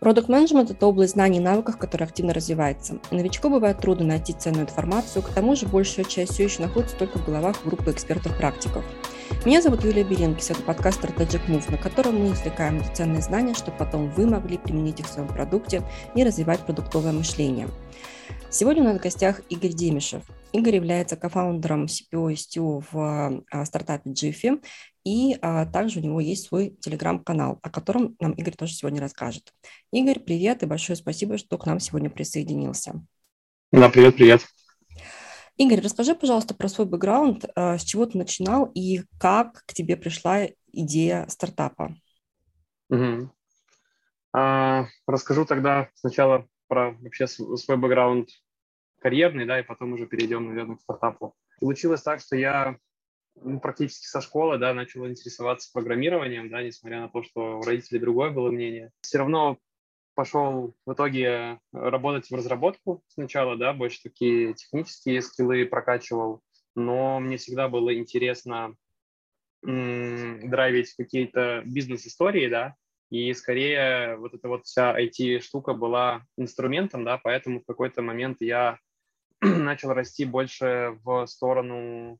Продукт-менеджмент – это область знаний и навыков, которая активно развивается. Новичку бывает трудно найти ценную информацию, к тому же большая часть все еще находится только в головах группы экспертов-практиков. Меня зовут Юлия Белинкис, это подкаст Strategic Move, на котором мы извлекаем ценные знания, чтобы потом вы могли применить их в своем продукте и развивать продуктовое мышление. Сегодня у нас в гостях Игорь Демишев. Игорь является кофаундером CPO и STO в а, стартапе Jiffy, и а, также у него есть свой телеграм-канал, о котором нам Игорь тоже сегодня расскажет. Игорь, привет и большое спасибо, что к нам сегодня присоединился. Да, привет, привет. Игорь, расскажи, пожалуйста, про свой бэкграунд, а, с чего ты начинал и как к тебе пришла идея стартапа. Угу. А, расскажу тогда сначала про вообще свой бэкграунд карьерный, да, и потом уже перейдем, наверное, к стартапу. Получилось так, что я ну, практически со школы, да, начал интересоваться программированием, да, несмотря на то, что у родителей другое было мнение. Все равно пошел в итоге работать в разработку сначала, да, больше такие технические скиллы прокачивал, но мне всегда было интересно м- драйвить какие-то бизнес-истории, да, и скорее вот эта вот вся IT-штука была инструментом, да, поэтому в какой-то момент я начал расти больше в сторону,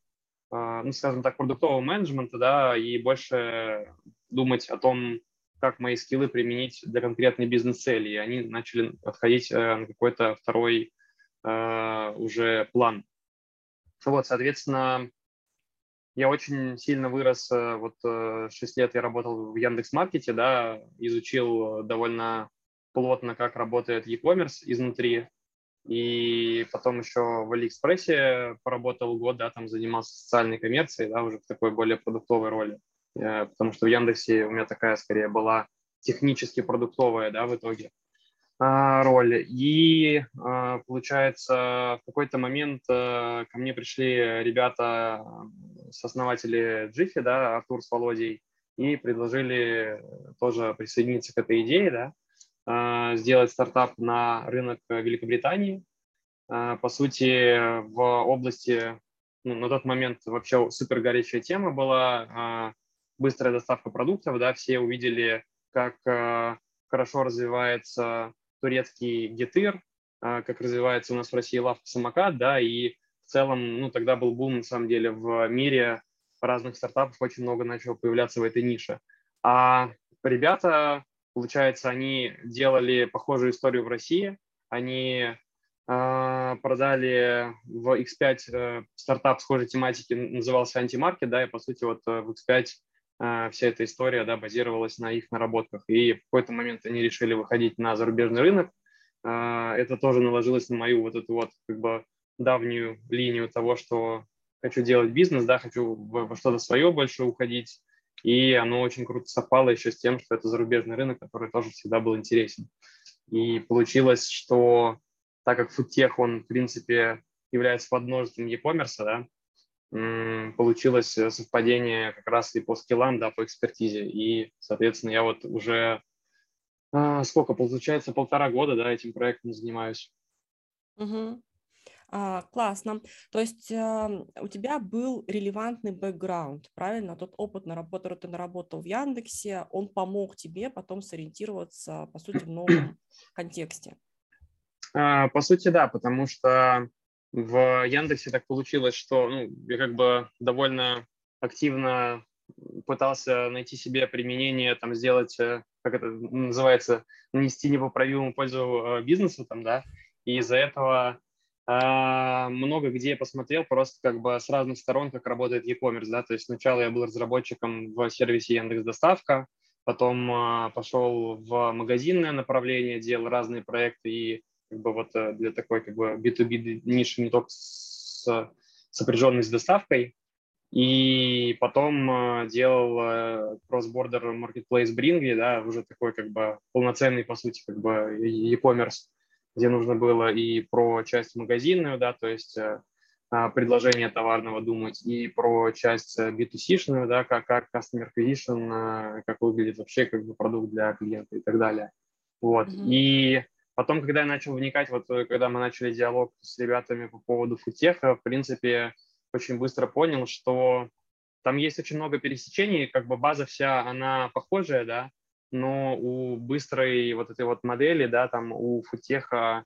а, ну, скажем так, продуктового менеджмента, да, и больше думать о том, как мои скиллы применить для конкретной бизнес-цели. И они начали подходить э, на какой-то второй э, уже план. Вот, соответственно, я очень сильно вырос, э, вот 6 э, лет я работал в Яндекс.Маркете, да, изучил довольно плотно, как работает e-commerce изнутри, и потом еще в Алиэкспрессе поработал год, да, там занимался социальной коммерцией, да, уже в такой более продуктовой роли, э, потому что в Яндексе у меня такая скорее была технически продуктовая, да, в итоге. А, роль. И а, получается, в какой-то момент э, ко мне пришли ребята, сооснователи Джифи, да, Артур с Володей, и предложили тоже присоединиться к этой идее, да, сделать стартап на рынок Великобритании. По сути, в области, ну, на тот момент вообще супер горячая тема была быстрая доставка продуктов, да, все увидели, как хорошо развивается турецкий гетыр, а, как развивается у нас в России лавка самокат, да, и в целом, ну, тогда был бум, на самом деле, в мире разных стартапов, очень много начало появляться в этой нише. А ребята, получается, они делали похожую историю в России, они э, продали в X5 э, стартап схожей тематики, назывался Антимаркет, да, и, по сути, вот э, в X5 э, вся эта история, да, базировалась на их наработках. И в какой-то момент они решили выходить на зарубежный рынок. Э, это тоже наложилось на мою вот эту вот как бы давнюю линию того, что хочу делать бизнес, да, хочу во что-то свое больше уходить. И оно очень круто совпало еще с тем, что это зарубежный рынок, который тоже всегда был интересен. И получилось, что так как фудтех, он, в принципе, является подмножеством e-commerce, да, получилось э, совпадение как раз и по скиллам, да, по экспертизе. И, соответственно, я вот уже а, сколько, получается, полтора года, да, этим проектом занимаюсь. Угу. А, классно. То есть э, у тебя был релевантный бэкграунд, правильно? Тот опыт, на который ты наработал в Яндексе, он помог тебе потом сориентироваться, по сути, в новом контексте. А, по сути, да, потому что в Яндексе так получилось, что ну, я как бы довольно активно пытался найти себе применение, там, сделать, э, как это называется, нанести непоправимую пользу э, бизнесу, там, да, и из-за этого много где посмотрел просто как бы с разных сторон, как работает e-commerce, да, то есть сначала я был разработчиком в сервисе Яндекс Доставка, потом э, пошел в магазинное направление, делал разные проекты и как бы вот э, для такой как бы B2B ниши не только с, сопряженной с доставкой. И потом э, делал э, cross-border marketplace Bringly, да, уже такой как бы полноценный, по сути, как бы e-commerce, где нужно было и про часть магазинную, да, то есть а, предложение товарного думать, и про часть B2C-шную, да, как, как customer acquisition, как выглядит вообще как бы продукт для клиента и так далее. Вот. Mm-hmm. И Потом, когда я начал вникать, вот э, когда мы начали диалог с ребятами по поводу футеха, в принципе, очень быстро понял, что там есть очень много пересечений, как бы база вся, она похожая, да, но у быстрой вот этой вот модели, да, там у футеха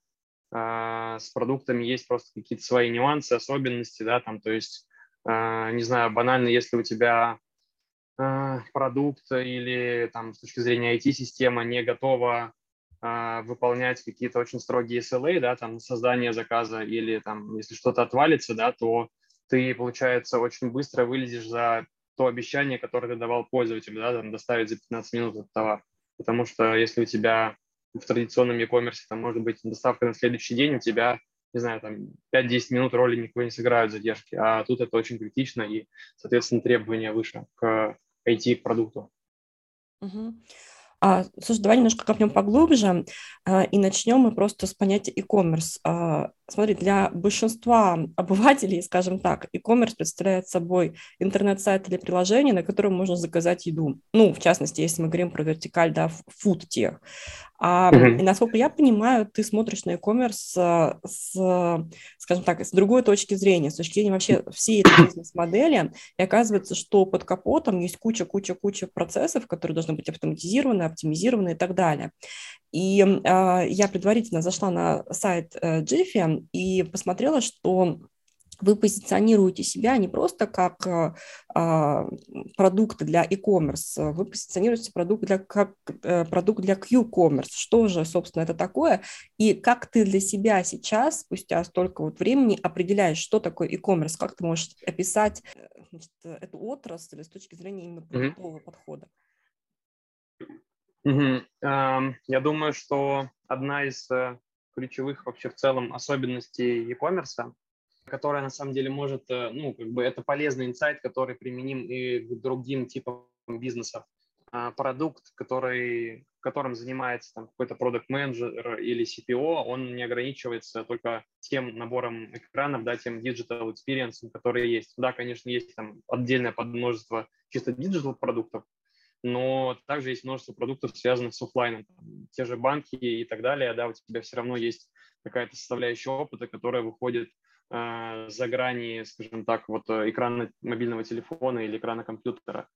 э, с продуктами есть просто какие-то свои нюансы, особенности, да, там, то есть, э, не знаю, банально, если у тебя э, продукт или там с точки зрения IT-система не готова э, выполнять какие-то очень строгие SLA, да, там, создание заказа или там, если что-то отвалится, да, то ты, получается, очень быстро вылезешь за то обещание, которое ты давал пользователю, да, там, доставить за 15 минут этот товар. Потому что если у тебя в традиционном e-commerce там может быть доставка на следующий день, у тебя, не знаю, там 5-10 минут роли никого не сыграют задержки, а тут это очень критично и, соответственно, требования выше к IT-продукту. Угу. А, слушай, давай немножко копнем поглубже, а, и начнем мы просто с понятия e-commerce. А, смотри, для большинства обывателей, скажем так, e-commerce представляет собой интернет-сайт или приложение, на котором можно заказать еду. Ну, в частности, если мы говорим про вертикаль, да, food тех. А, mm-hmm. И насколько я понимаю, ты смотришь на e-commerce а, с, скажем так, с другой точки зрения, с точки зрения вообще всей этой бизнес-модели, и оказывается, что под капотом есть куча-куча-куча процессов, которые должны быть автоматизированы, оптимизированы и так далее. И э, я предварительно зашла на сайт э, Jiffy и посмотрела, что вы позиционируете себя не просто как э, а, продукты для e-commerce, вы позиционируете продукт для, как э, продукт для Q-commerce. Что же, собственно, это такое? И как ты для себя сейчас, спустя столько вот времени, определяешь, что такое e-commerce? Как ты можешь описать э, значит, эту отрасль с точки зрения именно продуктового mm-hmm. подхода? Mm-hmm. Um, я думаю, что одна из uh, ключевых вообще в целом особенностей e-commerce которая на самом деле может, э, ну, как бы это полезный инсайт, который применим и к другим типам бизнесов. А, продукт, который, которым занимается там, какой-то продукт менеджер или CPO, он не ограничивается только тем набором экранов, да, тем digital experience, которые есть. Да, конечно, есть там отдельное подмножество чисто digital продуктов, но также есть множество продуктов, связанных с офлайном. Те же банки и так далее, да, у тебя все равно есть какая-то составляющая опыта, которая выходит Э, за грани, скажем так, вот э, экрана мобильного телефона или экрана компьютера.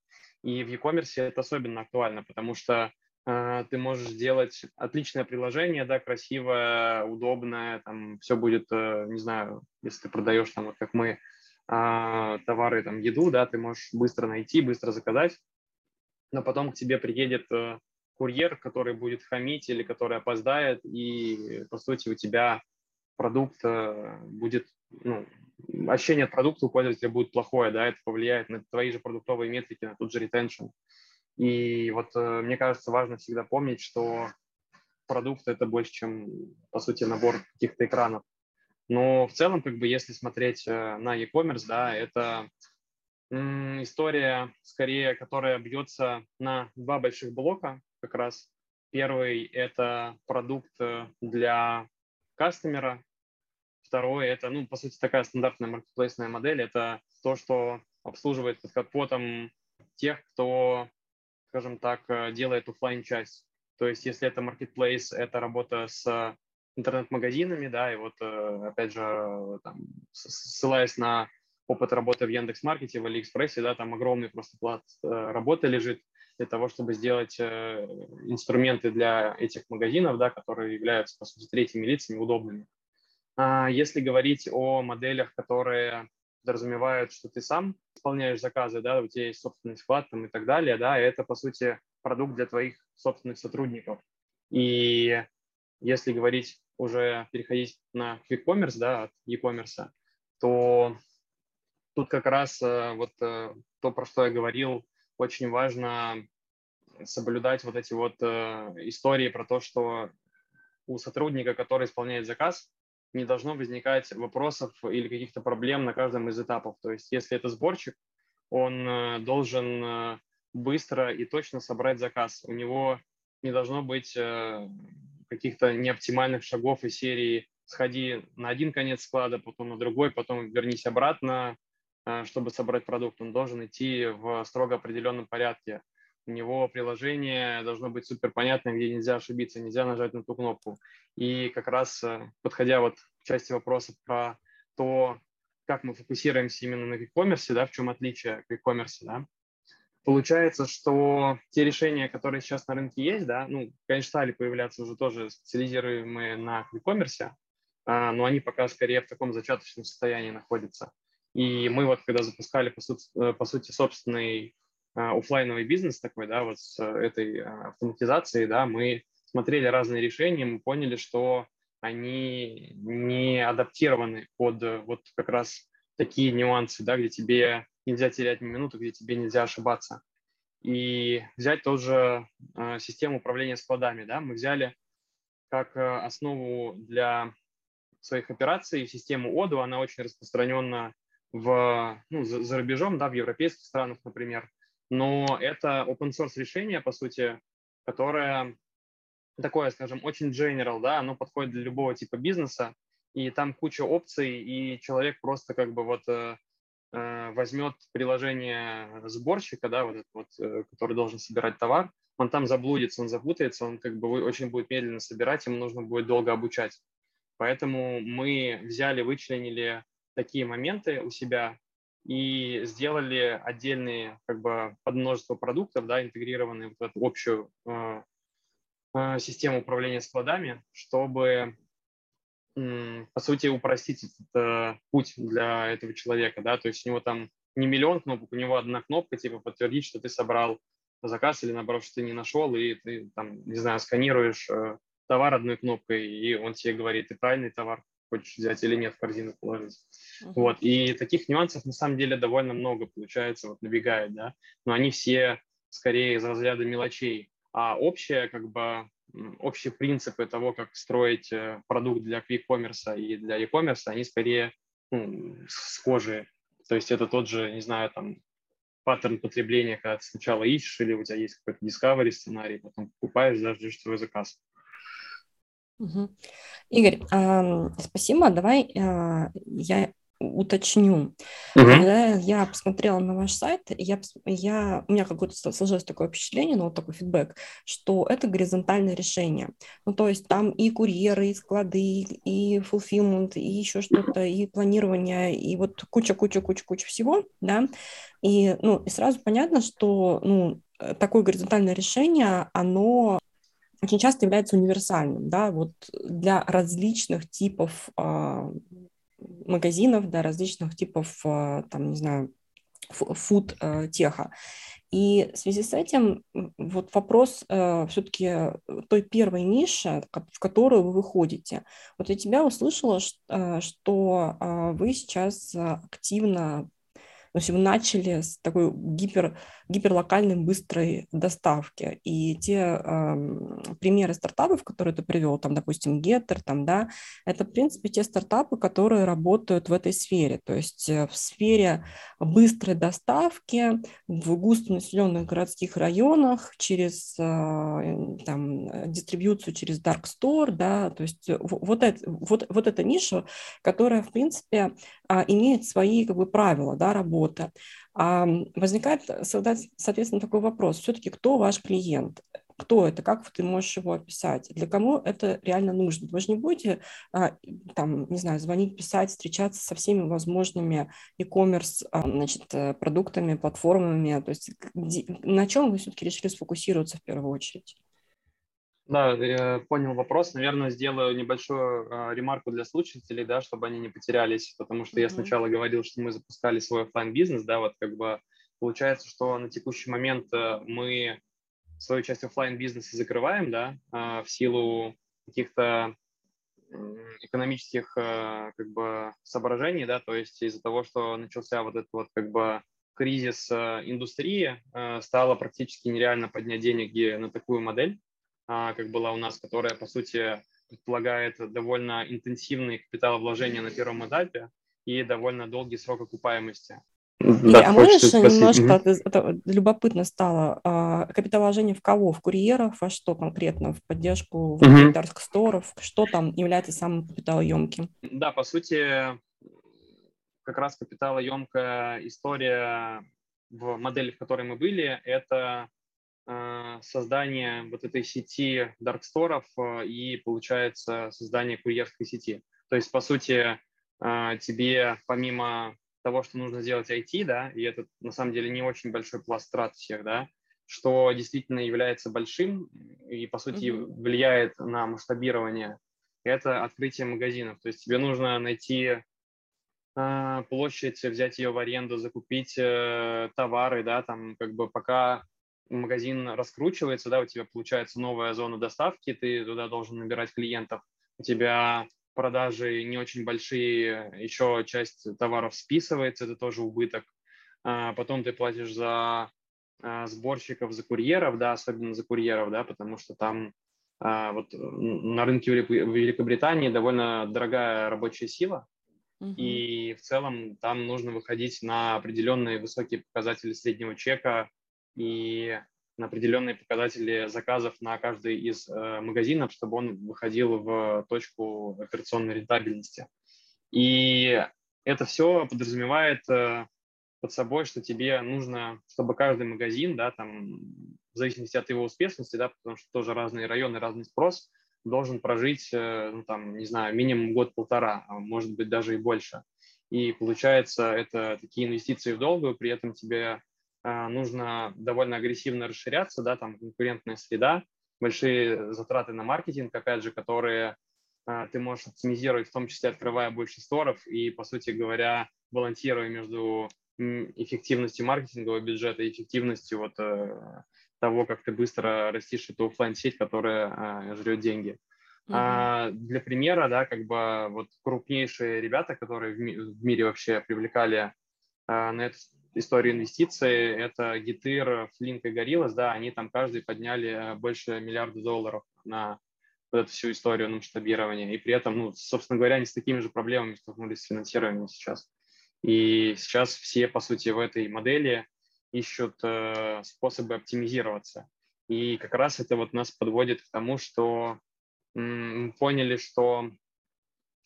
И в e-commerce это особенно актуально, потому что э, ты можешь сделать отличное приложение, да, красивое, удобное, там все будет, э, не знаю, если ты продаешь там, вот как мы, э, товары, там, еду, да, ты можешь быстро найти, быстро заказать, но потом к тебе приедет э, курьер, который будет хамить или который опоздает, и, по сути, у тебя продукт э, будет ну, ощущение от продукта у пользователя будет плохое, да, это повлияет на твои же продуктовые метрики, на тот же retention. И вот э, мне кажется, важно всегда помнить, что продукт – это больше, чем, по сути, набор каких-то экранов. Но в целом, как бы, если смотреть на e-commerce, да, это история, скорее, которая бьется на два больших блока как раз. Первый – это продукт э, для кастомера, Второе – это, ну, по сути, такая стандартная маркетплейсная модель. Это то, что обслуживает под капотом тех, кто, скажем так, э, делает офлайн часть То есть, если это marketplace, это работа с интернет-магазинами, да, и вот, э, опять же, там, ссылаясь на опыт работы в Яндекс.Маркете, в Алиэкспрессе, да, там огромный просто плат э, работы лежит для того, чтобы сделать инструменты для этих магазинов, да, которые являются, по сути, третьими лицами удобными. А если говорить о моделях, которые подразумевают, что ты сам исполняешь заказы, да, у тебя есть собственный склад там, и так далее, да, это, по сути, продукт для твоих собственных сотрудников. И если говорить уже, переходить на quick commerce, да, от e-commerce, то тут как раз э, вот э, то, про что я говорил, очень важно соблюдать вот эти вот э, истории про то, что у сотрудника, который исполняет заказ, не должно возникать вопросов или каких-то проблем на каждом из этапов. То есть если это сборщик, он должен быстро и точно собрать заказ. У него не должно быть каких-то неоптимальных шагов из серии «сходи на один конец склада, потом на другой, потом вернись обратно, чтобы собрать продукт». Он должен идти в строго определенном порядке у него приложение должно быть супер понятное, где нельзя ошибиться, нельзя нажать на ту кнопку. И как раз э, подходя вот к части вопросов про то, как мы фокусируемся именно на e-commerce, да, в чем отличие к e-commerce, да, получается, что те решения, которые сейчас на рынке есть, да, ну, конечно, стали появляться уже тоже специализируемые на e-commerce, а, но они пока скорее в таком зачаточном состоянии находятся. И мы вот, когда запускали, по сути, э, по сути собственный а, офлайновый бизнес такой, да, вот с этой а, автоматизацией, да, мы смотрели разные решения, мы поняли, что они не адаптированы под вот как раз такие нюансы, да, где тебе нельзя терять ни минуту, где тебе нельзя ошибаться. И взять тоже э, систему управления складами, да, мы взяли как э, основу для своих операций систему ОДУ, она очень распространена в, ну, за, за рубежом, да, в европейских странах, например, но это open source решение, по сути, которое такое, скажем, очень general, да, оно подходит для любого типа бизнеса, и там куча опций, и человек просто как бы вот э, э возьмет приложение сборщика, да, вот вот, э, который должен собирать товар, он там заблудится, он запутается, он как бы очень будет медленно собирать, ему нужно будет долго обучать. Поэтому мы взяли, вычленили такие моменты у себя и сделали отдельные как бы под множество продуктов, да, интегрированные в эту общую э, э, систему управления складами, чтобы по сути, упростить этот э, путь для этого человека, да, то есть у него там не миллион кнопок, у него одна кнопка, типа, подтвердить, что ты собрал заказ или, наоборот, что ты не нашел, и ты, там, не знаю, сканируешь э, товар одной кнопкой, и он тебе говорит, ты правильный товар хочешь взять или нет в корзину положить. Uh-huh. Вот, и таких нюансов на самом деле довольно много получается, вот набегает, да, но они все скорее из разряда мелочей, а общее, как бы, общие принципы того, как строить э, продукт для quick-commerce и для e-commerce, они скорее ну, схожие. То есть это тот же, не знаю, там, паттерн потребления, когда ты сначала ищешь, или у тебя есть какой-то discovery сценарий, потом покупаешь, даже ждешь свой заказ. Угу. Игорь, э, спасибо. Давай э, я уточню. Угу. Когда я посмотрела на ваш сайт, я, я, у меня какое-то сложилось такое впечатление, ну, вот такой фидбэк, что это горизонтальное решение. Ну, то есть там и курьеры, и склады, и fulfillment, и еще что-то, и планирование, и вот куча-куча-куча-куча всего, да, и, ну, и сразу понятно, что, ну, такое горизонтальное решение, оно очень часто является универсальным, да, вот для различных типов э, магазинов, для различных типов, э, там, не знаю, фуд-теха. И в связи с этим вот вопрос э, все-таки той первой ниши, в которую вы выходите. Вот я тебя услышала, что, что вы сейчас активно есть вы начали с такой гипер, гиперлокальной быстрой доставки. И те э, примеры стартапов, которые ты привел, там, допустим, Getter, там, да, это, в принципе, те стартапы, которые работают в этой сфере. То есть э, в сфере быстрой доставки в густонаселенных городских районах через э, там, дистрибьюцию через Dark Store, да, то есть вот, это, вот, вот эта ниша, которая, в принципе, а, имеет свои как бы, правила да, работы. А возникает, соответственно, такой вопрос. Все-таки кто ваш клиент? кто это, как ты можешь его описать, для кого это реально нужно. Вы же не будете, а, там, не знаю, звонить, писать, встречаться со всеми возможными e-commerce значит, э, продуктами, платформами, то есть на чем вы все-таки решили сфокусироваться в первую очередь? Да, я понял вопрос. Наверное, сделаю небольшую э, ремарку для слушателей, да, чтобы они не потерялись, потому что mm-hmm. я сначала говорил, что мы запускали свой офлайн бизнес, да, вот как бы получается, что на текущий момент э, мы свою часть офлайн бизнеса закрываем, да, э, в силу каких-то экономических э, как бы соображений, да, то есть из-за того, что начался вот этот вот как бы кризис э, индустрии, стало практически нереально поднять деньги на такую модель, а, как была у нас, которая, по сути, предполагает довольно интенсивные капиталовложения на первом этапе и довольно долгий срок окупаемости. Да, а можешь немножко, mm-hmm. это любопытно стало, а, капиталовложение в кого? В курьеров, во что конкретно? В поддержку в mm-hmm. сторов? Что там является самым капиталоемким? Да, по сути, как раз капиталоемкая история в модели, в которой мы были, это создание вот этой сети дарксторов э, и, получается, создание курьерской сети. То есть, по сути, э, тебе помимо того, что нужно сделать IT, да, и это на самом деле не очень большой пласт трат всех, да, что действительно является большим и, по сути, mm-hmm. влияет на масштабирование, это открытие магазинов. То есть тебе нужно найти э, площадь, взять ее в аренду, закупить э, товары, да, там как бы пока магазин раскручивается, да, у тебя получается новая зона доставки, ты туда должен набирать клиентов, у тебя продажи не очень большие, еще часть товаров списывается, это тоже убыток. А потом ты платишь за а, сборщиков, за курьеров, да, особенно за курьеров, да, потому что там а, вот на рынке Великобритании довольно дорогая рабочая сила, угу. и в целом там нужно выходить на определенные высокие показатели среднего чека и на определенные показатели заказов на каждый из э, магазинов, чтобы он выходил в точку операционной рентабельности. И это все подразумевает э, под собой, что тебе нужно, чтобы каждый магазин, да, там, в зависимости от его успешности, да, потому что тоже разные районы, разный спрос, должен прожить, э, ну, там, не знаю, минимум год-полтора, а может быть даже и больше. И получается, это такие инвестиции в долгую, при этом тебе нужно довольно агрессивно расширяться, да, там конкурентная среда, большие затраты на маркетинг, опять же, которые а, ты можешь оптимизировать, в том числе открывая больше сторов и, по сути говоря, балансируя между эффективностью маркетингового бюджета и эффективностью вот э, того, как ты быстро растишь эту офлайн сеть которая а, жрет деньги. Uh-huh. А, для примера, да, как бы вот крупнейшие ребята, которые в, ми- в мире вообще привлекали а, на эту историю инвестиций, это Гитыр, Флинк и Гориллас, да, они там каждый подняли больше миллиарда долларов на вот эту всю историю на масштабирование. И при этом, ну, собственно говоря, они с такими же проблемами столкнулись с финансированием сейчас. И сейчас все, по сути, в этой модели ищут э, способы оптимизироваться. И как раз это вот нас подводит к тому, что мы поняли, что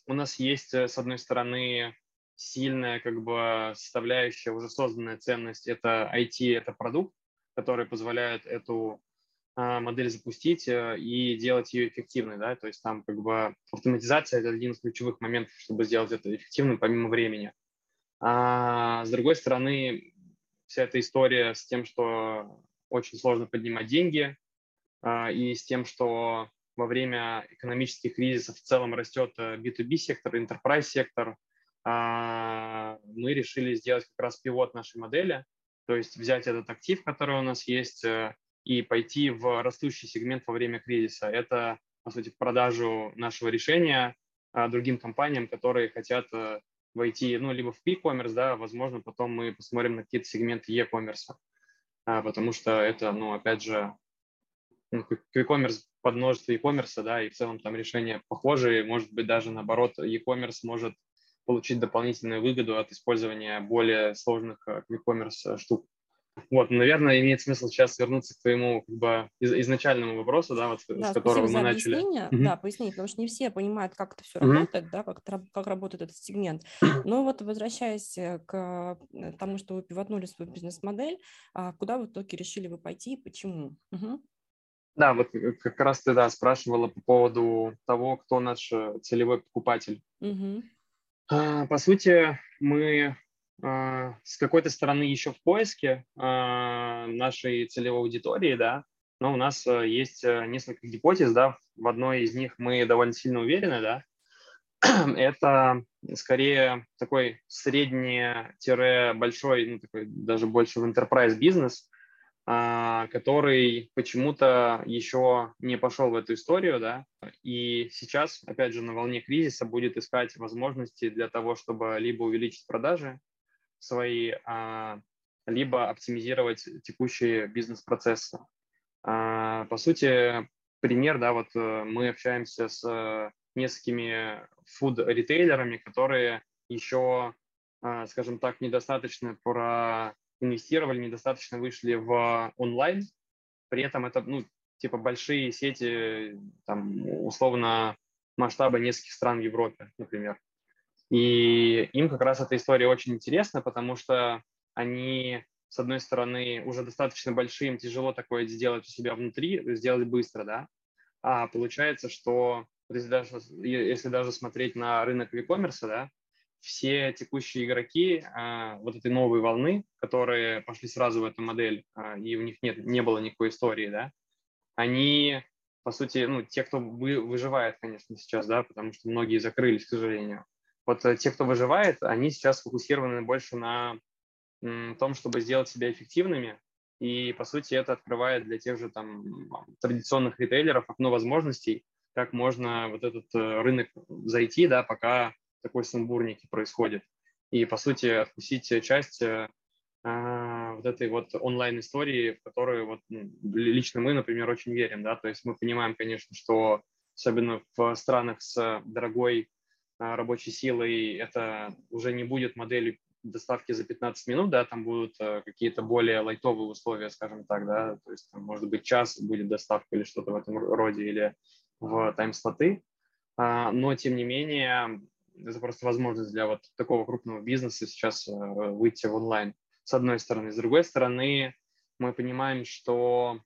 у нас есть, э, с одной стороны, сильная как бы составляющая, уже созданная ценность – это IT, это продукт, который позволяет эту а, модель запустить э, и делать ее эффективной, да, то есть там как бы автоматизация – это один из ключевых моментов, чтобы сделать это эффективным помимо времени. А с другой стороны, вся эта история с тем, что очень сложно поднимать деньги, а, и с тем, что во время экономических кризисов в целом растет B2B сектор, enterprise сектор – мы решили сделать как раз пивот нашей модели, то есть взять этот актив, который у нас есть, э, и пойти в растущий сегмент во время кризиса. Это, по сути, в продажу нашего решения а, другим компаниям, которые хотят э, войти, ну, либо в e-commerce, да, возможно, потом мы посмотрим на какие-то сегменты e-commerce, а, потому что это, ну, опять же, ну, e-commerce под множество e-commerce, да, и в целом там решения похожие, может быть, даже наоборот, e-commerce может получить дополнительную выгоду от использования более сложных э, e-commerce э, штук. Вот, наверное, имеет смысл сейчас вернуться к твоему как бы изначальному вопросу, да, вот да, с которого мы начали. Угу. Да, пояснить, потому что не все понимают, как это все угу. работает, да, как, как работает этот сегмент. Но вот возвращаясь э, к тому, что вы пивотнули свою бизнес-модель, а куда в итоге решили вы пойти и почему? Угу. Да, вот как раз ты да, спрашивала по поводу того, кто наш целевой покупатель. Угу. А, по сути, мы а, с какой-то стороны еще в поиске а, нашей целевой аудитории, да, но у нас есть несколько гипотез, да, в одной из них мы довольно сильно уверены, да, это скорее такой средний-большой, ну, такой даже больше в enterprise бизнес, который почему-то еще не пошел в эту историю, да, и сейчас, опять же, на волне кризиса будет искать возможности для того, чтобы либо увеличить продажи свои, а, либо оптимизировать текущие бизнес-процессы. А, по сути, пример, да, вот э, мы общаемся с несколькими фуд-ритейлерами, которые еще, скажем так, недостаточно про инвестировали, недостаточно вышли в онлайн. При этом это, ну, типа большие сети, там, условно, масштаба нескольких стран в Европе, например. И им как раз эта история очень интересна, потому что они, с одной стороны, уже достаточно большие, им тяжело такое сделать у себя внутри, сделать быстро, да, а получается, что если даже, если даже смотреть на рынок e-commerce, да, все текущие игроки а, вот этой новой волны, которые пошли сразу в эту модель, а, и у них нет, не было никакой истории, да, они, по сути, ну, те, кто вы, выживает, конечно, сейчас, да, потому что многие закрылись, к сожалению. Вот э, те, кто выживает, они сейчас фокусированы больше на том, чтобы сделать себя эффективными, и, по сути, это открывает для тех же там традиционных ритейлеров окно возможностей, как можно вот этот э, рынок зайти, да, пока такой сумбурники происходит. И, по сути, откусить часть э, а, вот этой вот онлайн-истории, в которую вот лично мы, например, очень верим, да, то есть мы понимаем, конечно, что особенно в странах с дорогой а, рабочей силой это уже не будет моделью доставки за 15 минут, да, там будут а, какие-то более лайтовые условия, скажем так, да, то есть там, может быть час будет доставка или что-то в этом роде, или в тайм-слоты, а, но тем не менее это просто возможность для вот такого крупного бизнеса сейчас э, выйти в онлайн, с одной стороны. С другой стороны, мы понимаем, что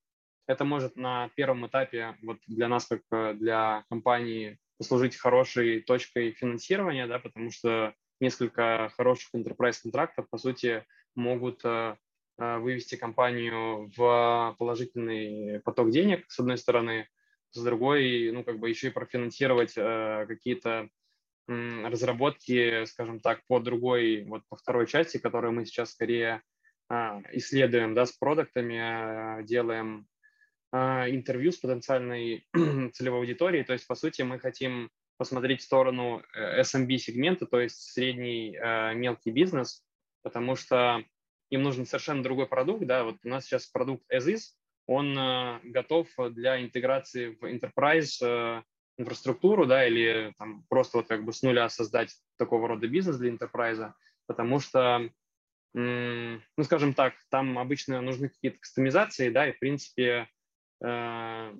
это может на первом этапе вот для нас, как э, для компании, послужить хорошей точкой финансирования, да, потому что несколько хороших enterprise контрактов, по сути, могут э, вывести компанию в положительный поток денег, с одной стороны, с другой, ну, как бы еще и профинансировать какие-то разработки, скажем так, по другой, вот по второй части, которую мы сейчас скорее а, исследуем, да, с продуктами, а, делаем а, интервью с потенциальной целевой аудиторией. То есть, по сути, мы хотим посмотреть в сторону SMB-сегмента, э, то есть средний мелкий бизнес, потому что им нужен совершенно другой продукт. Да, вот у нас сейчас продукт as is, он готов для интеграции в enterprise инфраструктуру, да, или там, просто вот как бы с нуля создать такого рода бизнес для enterprise, потому что, ну, скажем так, там обычно нужны какие-то кастомизации, да, и, в принципе, э,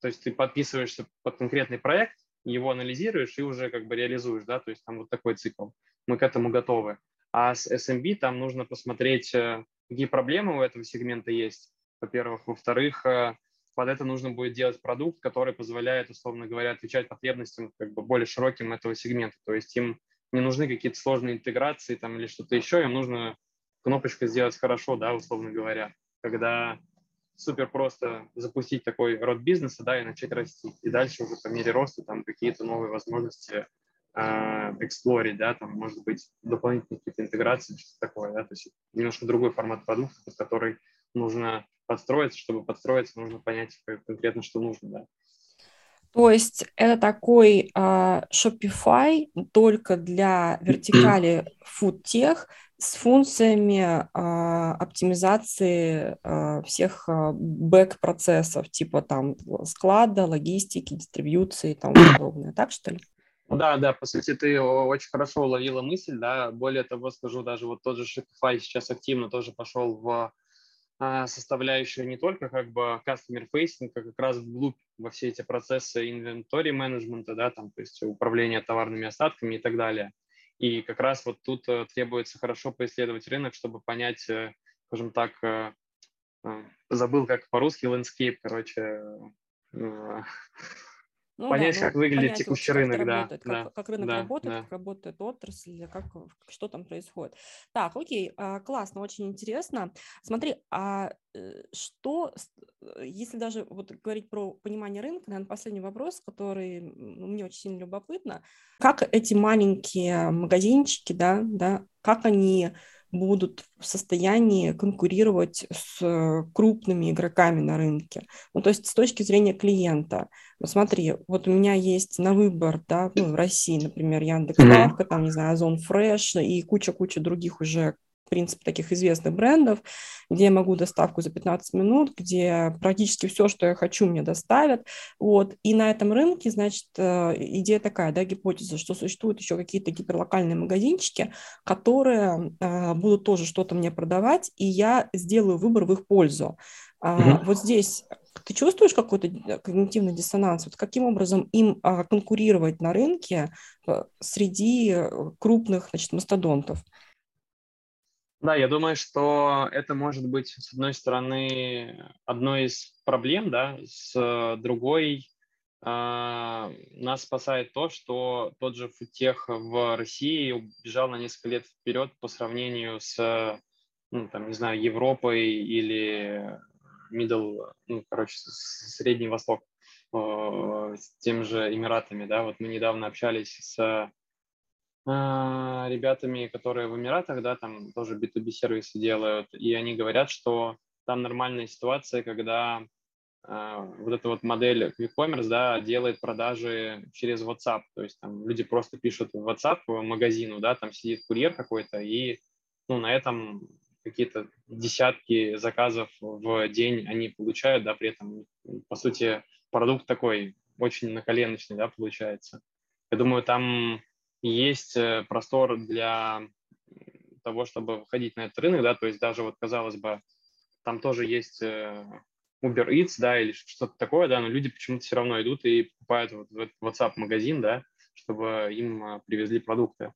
то есть ты подписываешься под конкретный проект, его анализируешь и уже как бы реализуешь, да, то есть там вот такой цикл. Мы к этому готовы. А с SMB там нужно посмотреть, э, какие проблемы у этого сегмента есть, во-первых. Во-вторых, э, под это нужно будет делать продукт, который позволяет, условно говоря, отвечать потребностям как бы более широким этого сегмента. То есть им не нужны какие-то сложные интеграции там или что-то еще, им нужно кнопочку сделать хорошо, да, условно говоря, когда супер просто запустить такой род бизнеса, да, и начать расти. И дальше уже по мере роста там какие-то новые возможности э, эксплорить, да, там, может быть, дополнительные какие-то интеграции, что-то такое, да, то есть немножко другой формат продукта, под который нужно подстроиться, чтобы подстроиться, нужно понять конкретно, что нужно, да. То есть это такой uh, Shopify только для вертикали фудтех с функциями uh, оптимизации uh, всех бэк-процессов, типа там склада, логистики, дистрибьюции и тому подобное. Так что ли? Да, да, по сути, ты очень хорошо уловила мысль, да. Более того, скажу, даже вот тот же Shopify сейчас активно тоже пошел в а, составляющая не только как бы customer facing, а как раз вглубь во все эти процессы инвентори менеджмента, да, там, то есть управление товарными остатками и так далее. И как раз вот тут э, требуется хорошо поисследовать рынок, чтобы понять, э, скажем так, э, забыл как по-русски landscape, короче, ну, понять, да, как ну, выглядит понять, текущий как рынок, да, работает, да, как, как рынок да, работает, да. как работает отрасль, как, что там происходит. Так, окей, а, классно, очень интересно. Смотри, а э, что, э, если даже вот говорить про понимание рынка, наверное, последний вопрос, который мне очень сильно любопытно, как эти маленькие магазинчики, да, да, как они будут в состоянии конкурировать с э, крупными игроками на рынке. Ну, то есть с точки зрения клиента. Ну, смотри, вот у меня есть на выбор, да, ну, в России, например, Яндекс.Лавка, mm-hmm. там, не знаю, Озон Фреш и куча-куча других уже принципе, таких известных брендов, где я могу доставку за 15 минут, где практически все, что я хочу, мне доставят. Вот. И на этом рынке, значит, э, идея такая, да, гипотеза, что существуют еще какие-то гиперлокальные магазинчики, которые э, будут тоже что-то мне продавать, и я сделаю выбор в их пользу. Mm-hmm. Вот здесь ты чувствуешь какой-то э, когнитивный диссонанс? Вот каким образом им а, конкурировать на рынке среди крупных значит, мастодонтов? Да, я думаю, что это может быть, с одной стороны, одной из проблем, да, с другой, э, нас спасает то, что тот же фудтех в России убежал на несколько лет вперед по сравнению с, ну, там, не знаю, Европой или Middle, ну, короче, Средний Восток э, с тем же Эмиратами, да, вот мы недавно общались с э, ребятами, которые в Эмиратах, да, там тоже B2B сервисы делают, и они говорят, что там нормальная ситуация, когда э, вот эта вот модель e-commerce, да, делает продажи через WhatsApp, то есть там люди просто пишут в WhatsApp магазину, да, там сидит курьер какой-то, и ну, на этом какие-то десятки заказов в день они получают, да, при этом, по сути, продукт такой очень наколеночный, да, получается. Я думаю, там есть э, простор для того, чтобы выходить на этот рынок, да, то есть даже вот, казалось бы, там тоже есть э, Uber Eats, да, или что-то такое, да, но люди почему-то все равно идут и покупают вот в этот WhatsApp-магазин, да, чтобы им э, привезли продукты.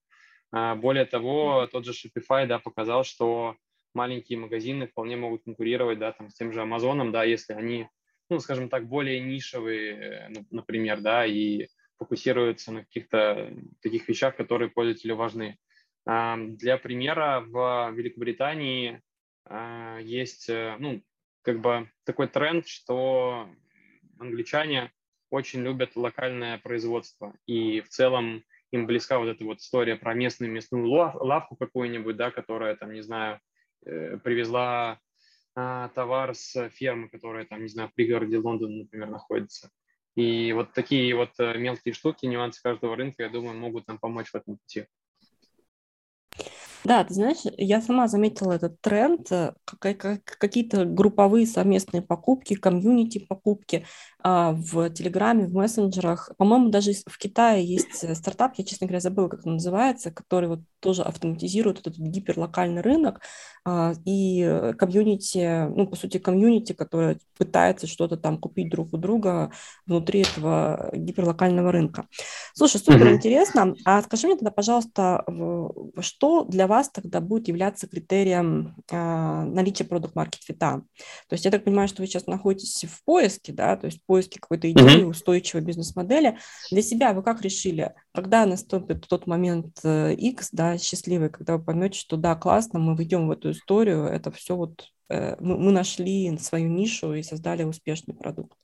А более того, тот же Shopify, да, показал, что маленькие магазины вполне могут конкурировать, да, там, с тем же Амазоном, да, если они, ну, скажем так, более нишевые, э, например, да, и фокусируются на каких-то таких вещах, которые пользователю важны. Для примера, в Великобритании а, есть, э, ну, как бы такой тренд, что англичане очень любят локальное производство, и в целом им близка вот эта вот история про местную мясную лавку какую-нибудь, да, которая там, не знаю, Э, привезла а, товар с фермы, которая там, не знаю, в пригороде Лондона, например, находится. И вот такие вот э, мелкие штуки, нюансы каждого рынка, я думаю, могут нам помочь в этом пути. Да, ты знаешь, я сама заметила этот тренд, э, какие-то групповые совместные покупки, комьюнити покупки в Телеграме, в мессенджерах. По-моему, даже в Китае есть э, стартап, я, честно говоря, забыла, как он называется, который вот тоже автоматизирует этот гиперлокальный рынок а, и комьюнити, ну, по сути, комьюнити, которое пытается что-то там купить друг у друга внутри этого гиперлокального рынка. Слушай, супер интересно. А скажи мне тогда, пожалуйста, что для вас тогда будет являться критерием а, наличия продукт маркет фита? То есть я так понимаю, что вы сейчас находитесь в поиске, да, то есть в поиске какой-то идеи, устойчивой бизнес-модели. Для себя вы как решили, когда наступит тот момент X, э, да, счастливый, когда вы поймете, что да, классно, мы войдем в эту историю, это все вот э, мы, мы нашли свою нишу и создали успешный продукт?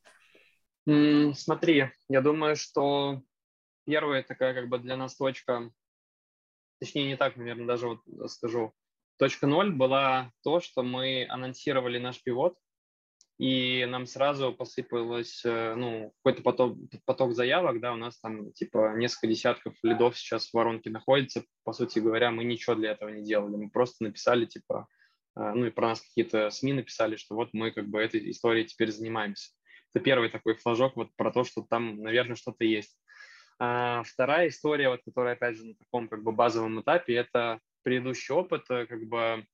Смотри, я думаю, что первая такая как бы для нас точка точнее не так, наверное, даже вот скажу. Точка ноль была то, что мы анонсировали наш пивот, и нам сразу посыпалось, э, ну, какой-то поток, поток заявок, да, у нас там, типа, несколько десятков лидов сейчас в воронке находится, по сути говоря, мы ничего для этого не делали, мы просто написали, типа, э, ну, и про нас какие-то СМИ написали, что вот мы, как бы, этой историей теперь занимаемся. Это первый такой флажок вот про то, что там, наверное, что-то есть. А вторая история, вот, которая, опять же, на таком как бы базовом этапе, это предыдущий опыт, э, как бы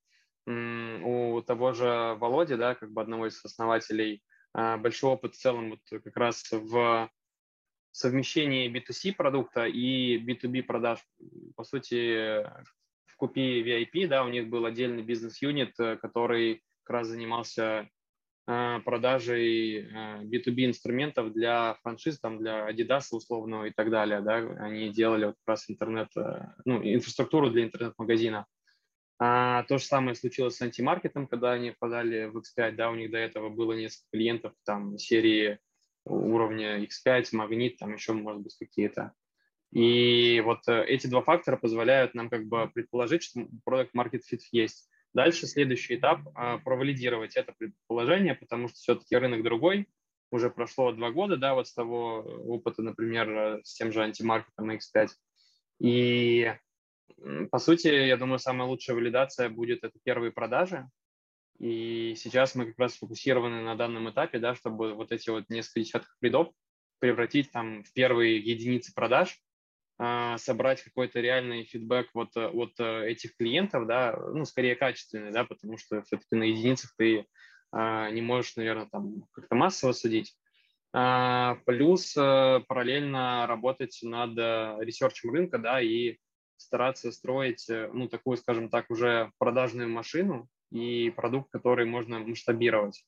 у того же Володи, да, как бы одного из основателей, а, большой опыт в целом вот как раз в совмещении B2C продукта и B2B продаж. По сути, в купе VIP, да, у них был отдельный бизнес-юнит, э, который как раз занимался Э, продажей B2B э, инструментов для франшиз, там, для Adidas условно и так далее. Да? Они делали вот как раз интернет, э, ну, инфраструктуру для интернет-магазина. А то же самое случилось с антимаркетом, когда они подали в X5, да, у них до этого было несколько клиентов там серии уровня X5, Магнит, там еще, может быть, какие-то. И вот эти два фактора позволяют нам как бы предположить, что продукт market fit есть. Дальше следующий этап а, – провалидировать это предположение, потому что все-таки рынок другой, уже прошло два года, да, вот с того опыта, например, с тем же антимаркетом X5. И, по сути, я думаю, самая лучшая валидация будет это первые продажи. И сейчас мы как раз сфокусированы на данном этапе, да, чтобы вот эти вот несколько десятков рядов превратить там в первые единицы продаж, а, собрать какой-то реальный фидбэк вот э, от э, этих клиентов, да, ну, скорее качественный, да, потому что все-таки на единицах ты а, не можешь, наверное, там как-то массово судить. А, плюс э, параллельно работать над ресерчем рынка, да, и стараться строить, ну, такую, скажем так, уже продажную машину и продукт, который можно масштабировать.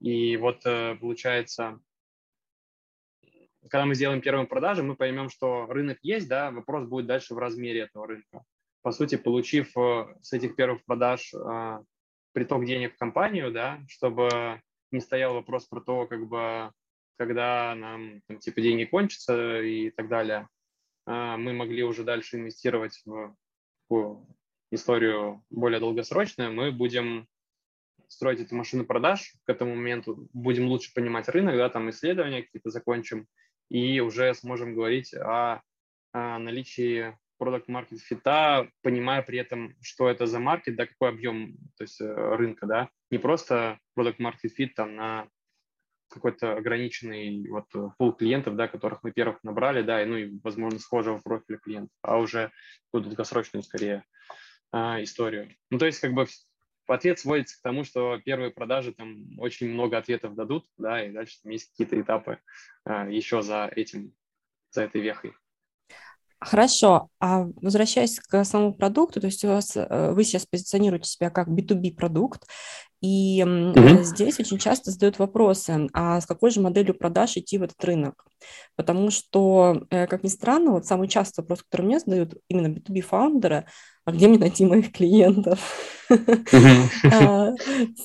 И вот получается, когда мы сделаем первую продажу, мы поймем, что рынок есть, да, вопрос будет дальше в размере этого рынка. По сути, получив э, с этих первых продаж э, приток денег в компанию, да, чтобы не стоял вопрос про то, как бы, когда нам там, типа деньги кончатся и так далее, э, мы могли уже дальше инвестировать в историю более долгосрочную, мы будем строить эту машину продаж. К этому моменту, будем лучше понимать рынок, да, там исследования какие-то закончим, и уже сможем говорить о, о наличии продукт маркет фита, понимая при этом, что это за маркет, да, какой объем то есть, э, рынка, да, не просто product market fit там на какой-то ограниченный вот пул клиентов, да, которых мы первых набрали, да, и, ну и, возможно, схожего профиля клиентов, а уже какую-то долгосрочную, скорее, а, историю. Ну, то есть, как бы ответ сводится к тому, что первые продажи там очень много ответов дадут, да, и дальше там есть какие-то этапы а, еще за этим, за этой вехой. Хорошо, а возвращаясь к самому продукту, то есть у вас, э, вы сейчас позиционируете себя как B2B продукт, и угу. здесь очень часто задают вопросы, а с какой же моделью продаж идти в этот рынок? Потому что, э, как ни странно, вот самый частый вопрос, который мне задают именно B2B-фаундеры, а где мне найти моих клиентов? А,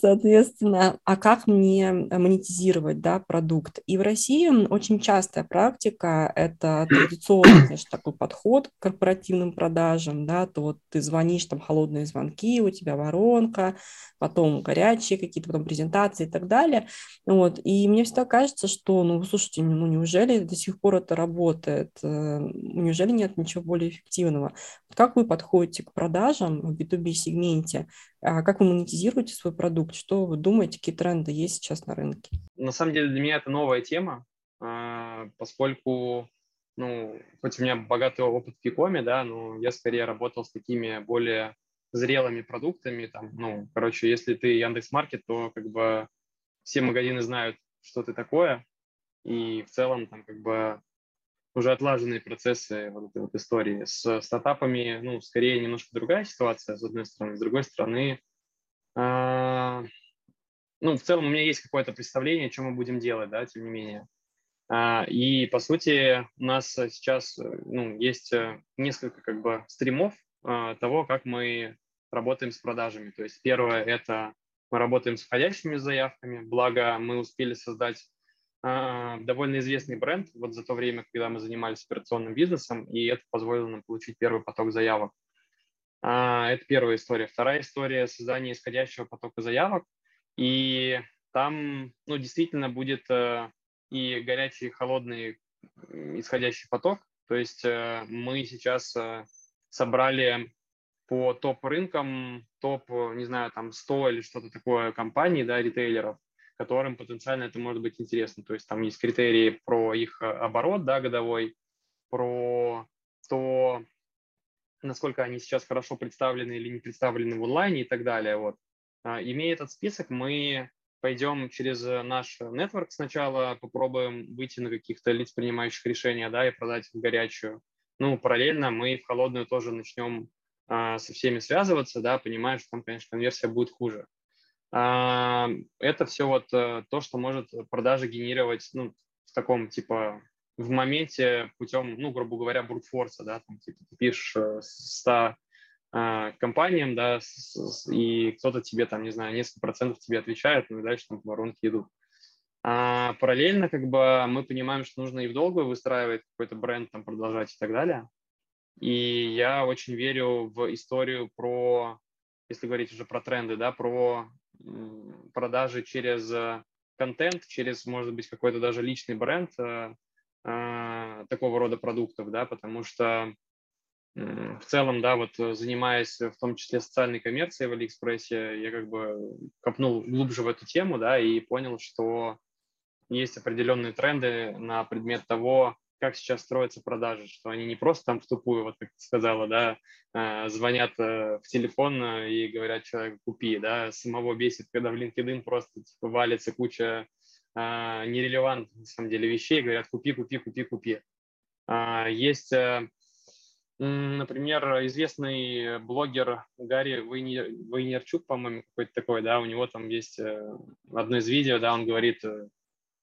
соответственно, а как мне монетизировать да, продукт? И в России очень частая практика – это традиционный значит, такой подход к корпоративным продажам. Да, то вот ты звонишь, там холодные звонки, у тебя воронка, потом горячие какие-то, потом презентации и так далее. Вот. И мне всегда кажется, что, ну, слушайте, ну, неужели до сих пор это работает? Э, неужели нет ничего более эффективного? Как вы подходите к продажам в B2B-сегменте? А как вы монетизируете свой продукт? Что вы думаете, какие тренды есть сейчас на рынке? На самом деле для меня это новая тема, а, поскольку, ну, хоть у меня богатый опыт в Кикоме, да, но я скорее работал с такими более зрелыми продуктами, там, ну, короче, если ты Яндекс Маркет, то как бы все магазины знают, что ты такое, и в целом там как бы уже отлаженные процессы вот этой вот истории. С стартапами, ну, скорее немножко другая ситуация, с одной стороны. С другой стороны, э, ну, в целом у меня есть какое-то представление, что мы будем делать, да, тем не менее. Э, и, по сути, у нас сейчас, ну, есть несколько, как бы, стримов э, того, как мы работаем с продажами. То есть первое – это мы работаем с входящими заявками, благо мы успели создать довольно известный бренд вот за то время, когда мы занимались операционным бизнесом, и это позволило нам получить первый поток заявок. А, это первая история. Вторая история – создание исходящего потока заявок. И там ну, действительно будет э, и горячий, и холодный исходящий поток. То есть э, мы сейчас э, собрали по топ-рынкам, топ, не знаю, там 100 или что-то такое компаний, да, ритейлеров, которым потенциально это может быть интересно. То есть там есть критерии про их э, оборот да, годовой, про то, насколько они сейчас хорошо представлены или не представлены в онлайне и так далее. Вот. А, имея этот список, мы пойдем через наш нетворк сначала, попробуем выйти на каких-то лиц, принимающих решения, да, и продать в горячую. Ну, параллельно мы в холодную тоже начнем а, со всеми связываться, да, понимая, что там, конечно, конверсия будет хуже. А, это все вот э, то, что может продажи генерировать ну, в таком типа в моменте путем, ну, грубо говоря, брутфорса, да, там, типа, ты пишешь 100 э, а, компаниям, да, и кто-то тебе там, не знаю, несколько процентов тебе отвечает, ну и дальше там воронки идут. А параллельно как бы мы понимаем, что нужно и в долгую выстраивать какой-то бренд, там, продолжать и так далее. И я очень верю в историю про, если говорить уже про тренды, да, про продажи через э, контент, через, может быть, какой-то даже личный бренд э, э, такого рода продуктов, да, потому что в целом, да, вот занимаясь в том числе социальной коммерцией в Алиэкспрессе, я как бы копнул глубже в эту тему, да, и понял, что есть определенные тренды на предмет того, как сейчас строятся продажи, что они не просто там в тупую, вот как ты сказала, да, э, звонят э, в телефон э, и говорят человеку купи, да, самого бесит, когда в LinkedIn просто типа, валится куча нерелевантных, на самом деле, вещей, говорят купи, купи, купи, купи. А, есть, например, известный блогер Гарри Вейнерчук, по-моему, какой-то такой, да, у него там есть одно из видео, да, он говорит,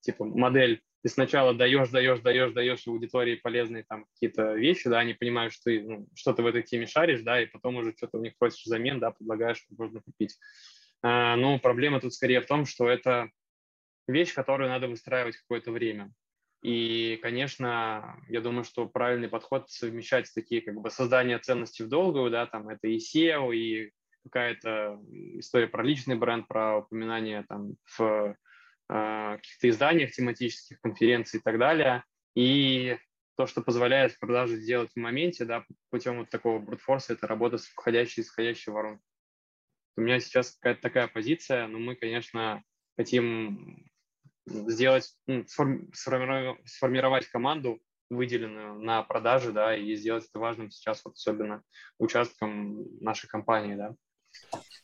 типа, модель ты сначала даешь, даешь, даешь, даешь аудитории полезные там какие-то вещи, да, они понимают, что ты ну, что-то в этой теме шаришь, да, и потом уже что-то у них просишь взамен, да, предлагаешь, что можно купить. А, но проблема тут скорее в том, что это вещь, которую надо выстраивать какое-то время. И, конечно, я думаю, что правильный подход совмещать такие как бы создание ценностей в долгую, да, там это и SEO, и какая-то история про личный бренд, про упоминание там в каких-то изданиях тематических, конференций и так далее. И то, что позволяет продажи сделать в моменте, да, путем вот такого брутфорса, это работа с входящей и исходящей воронкой. У меня сейчас какая-то такая позиция, но мы, конечно, хотим сделать, ну, сформировать команду, выделенную на продажи, да, и сделать это важным сейчас, вот особенно участком нашей компании, да.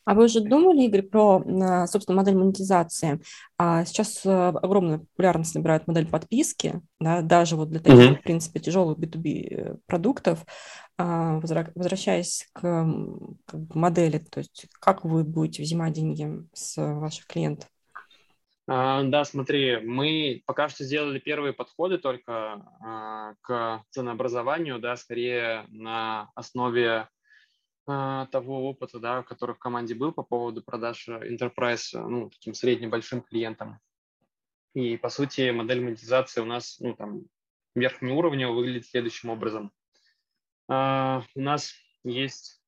А вы уже думали, Игорь, про, собственно, модель монетизации? А сейчас э, огромную популярность набирает модель подписки, да, даже вот для таких, mm-hmm. в принципе, тяжелых B2B э, продуктов. А, возвращаясь к, модели, то есть как вы будете взимать деньги с ваших клиентов? А, да, смотри, мы пока что сделали первые подходы только к ценообразованию, да, скорее на основе того опыта, да, который в команде был по поводу продаж Enterprise, ну, таким средним большим клиентам. И, по сути, модель монетизации у нас, ну, там, верхнего уровня выглядит следующим образом. Uh, у нас есть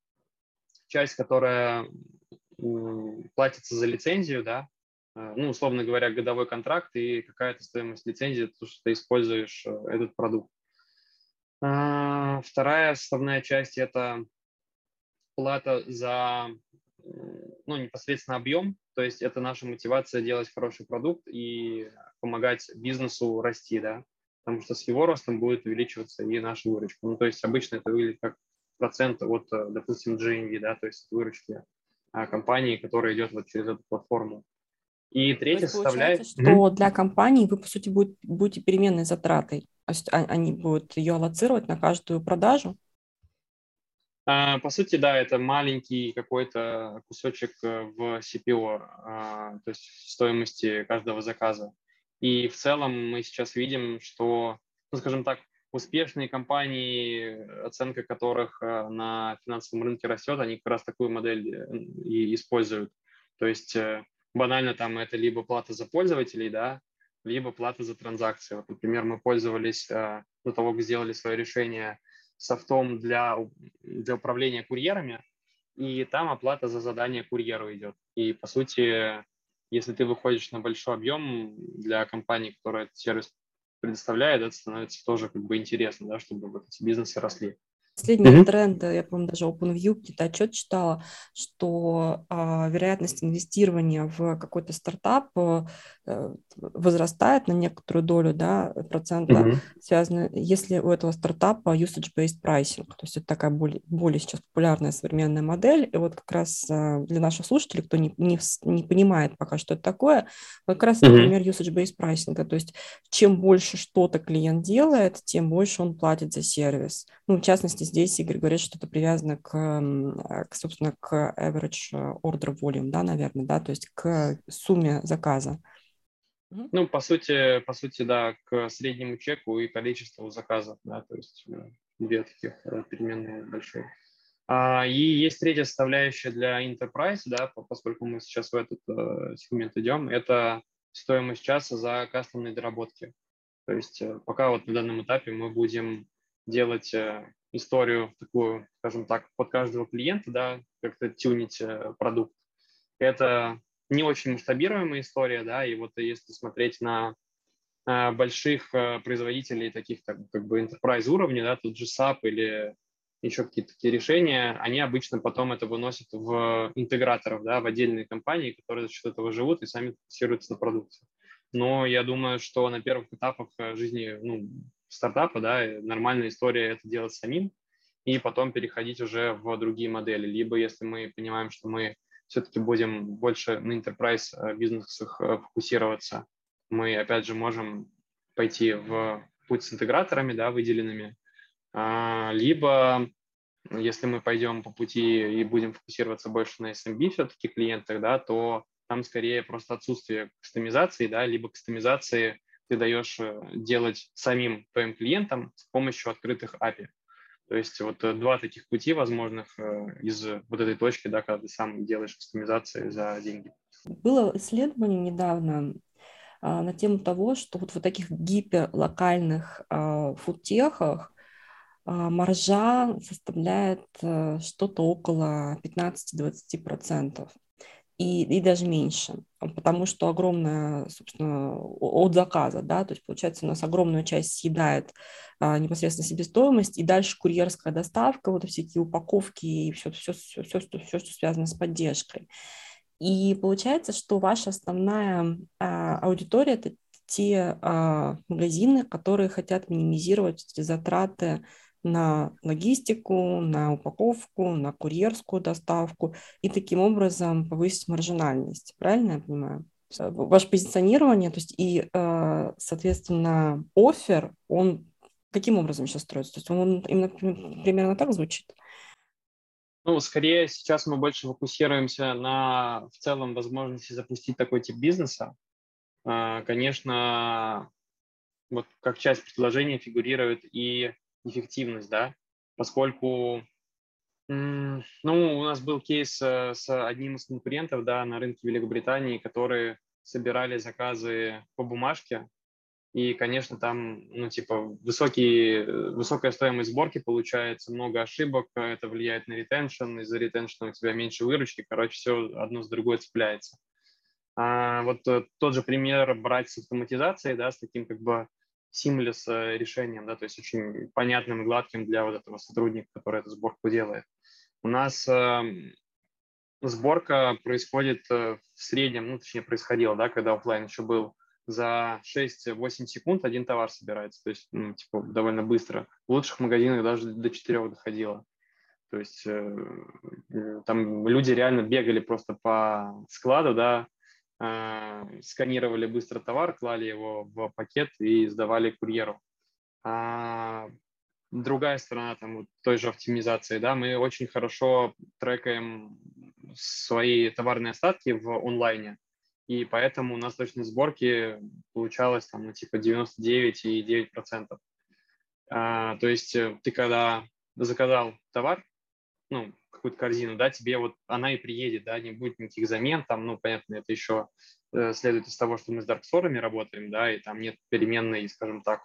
часть, которая платится за лицензию, да, uh, ну, условно говоря, годовой контракт и какая-то стоимость лицензии, то, что ты используешь э, этот продукт. Вторая составная часть – это плата за ну, непосредственно объем, то есть это наша мотивация делать хороший продукт и помогать бизнесу расти, да, потому что с его ростом будет увеличиваться и наша выручка. Ну, то есть обычно это выглядит как процент от, допустим, GMV, да, то есть выручки а, компании, которая идет вот через эту платформу. И третья составляет... что mm-hmm. для компании вы, по сути, будете, будете переменной затратой. То есть а, они будут ее аллоцировать на каждую продажу, а, по сути, да, это маленький какой-то кусочек э, в CPO, а, то есть стоимости каждого заказа. И в целом мы сейчас видим, что, ну, скажем так, успешные компании, оценка которых э, на финансовом рынке растет, они как раз такую модель э, и используют. То есть банально там это либо плата за пользователей, да, либо плата за транзакции. Вот, например, мы пользовались до того, как сделали свое решение софтом для, для управления курьерами, и там оплата за задание курьеру идет. И, по сути, если ты выходишь на большой объем для компании, которая этот сервис предоставляет, это становится тоже как бы интересно, да, чтобы вот эти бизнесы росли. Последний mm-hmm. тренд, я помню, даже OpenView где-то отчет читала, что а, вероятность инвестирования в какой-то стартап а, возрастает на некоторую долю да, процента, mm-hmm. связано, если у этого стартапа usage-based pricing, то есть это такая более, более сейчас популярная современная модель, и вот как раз а, для наших слушателей, кто не, не, не понимает пока, что это такое, вот как раз, mm-hmm. например, usage-based pricing, то есть чем больше что-то клиент делает, тем больше он платит за сервис. Ну, в частности, здесь Игорь говорит, что это привязано к, э, к собственно, к average э, order volume, да, наверное, да, то есть к сумме заказа. Ну, по сути, по сути, да, к среднему чеку и количеству заказов, да, то есть э, две таких переменные большие. А, и есть третья составляющая для enterprise, да, поскольку мы сейчас в этот сегмент идем, это стоимость часа за кастомные доработки. То есть пока вот на данном этапе мы будем делать историю такую, скажем так, под каждого клиента, да, как-то тюнить э, продукт. Это не очень масштабируемая история, да, и вот если смотреть на э, больших э, производителей таких как, как бы enterprise уровня, да, тут же SAP или еще какие-то такие решения, они обычно потом это выносят в интеграторов, да, в отдельные компании, которые за счет этого живут и сами фокусируются на продукции. Но я думаю, что на первых этапах жизни ну, стартапа, да, нормальная история это делать самим и потом переходить уже в другие модели. Либо если мы понимаем, что мы все-таки будем больше на enterprise э, бизнесах э, фокусироваться, мы опять же можем пойти в путь с интеграторами, да, выделенными, а, либо если мы пойдем по пути и будем фокусироваться больше на SMB все-таки клиентах, да, то там скорее просто отсутствие кастомизации, да, либо кастомизации ты даешь э, делать самим твоим клиентам с помощью открытых API. То есть вот э, два таких пути возможных из вот этой точки, да, когда ты сам делаешь кастомизации за деньги. Было исследование недавно а, на тему того, что вот в таких гиперлокальных а, фудтехах а, маржа составляет э, что-то около 15-20% и, и даже меньше, потому что огромная, собственно, от заказа, да, то есть получается у нас огромную часть съедает а, непосредственно себестоимость, и дальше курьерская доставка, вот эти упаковки и все, все, все, все, все, все, что связано с поддержкой. И получается, что ваша основная а, аудитория это те а, магазины, которые хотят минимизировать эти затраты на логистику, на упаковку, на курьерскую доставку и таким образом повысить маржинальность. Правильно я понимаю? Ваше позиционирование, то есть и, а, соответственно, офер, он каким образом сейчас строится? То есть он именно примерно так звучит? Ну, скорее сейчас мы больше фокусируемся на в целом возможности запустить такой тип бизнеса. А, конечно, вот как часть предложения фигурирует и эффективность, да, поскольку, ну, у нас был кейс э, с одним из конкурентов, да, на рынке Великобритании, которые собирали заказы по бумажке, и, конечно, там, ну, типа, высокие, высокая стоимость сборки получается, много ошибок, это влияет на ретеншн, из-за ретеншна у тебя меньше выручки, короче, все одно с другой цепляется. А вот э, тот же пример брать с автоматизацией, да, с таким как бы seamless э, решением, да, то есть очень понятным и гладким для вот этого сотрудника, который эту сборку делает. У нас э, сборка происходит э, в среднем, ну, точнее, происходила, да, когда офлайн еще был, за 6-8 секунд один товар собирается, то есть, ну, типа, довольно быстро. В лучших магазинах даже до 4 доходило. То есть э, там люди реально бегали просто по складу, да, сканировали быстро товар, клали его в пакет и сдавали курьеру. А другая сторона там вот той же оптимизации, да, мы очень хорошо трекаем свои товарные остатки в онлайне, и поэтому у нас точность сборки получалась там, ну, типа 99,9%. А, то есть э, ты когда заказал товар, ну, какую-то корзину, да, тебе вот она и приедет, да, не будет никаких замен, там, ну, понятно, это еще э, следует из того, что мы с дарксторами работаем, да, и там нет переменной, скажем так,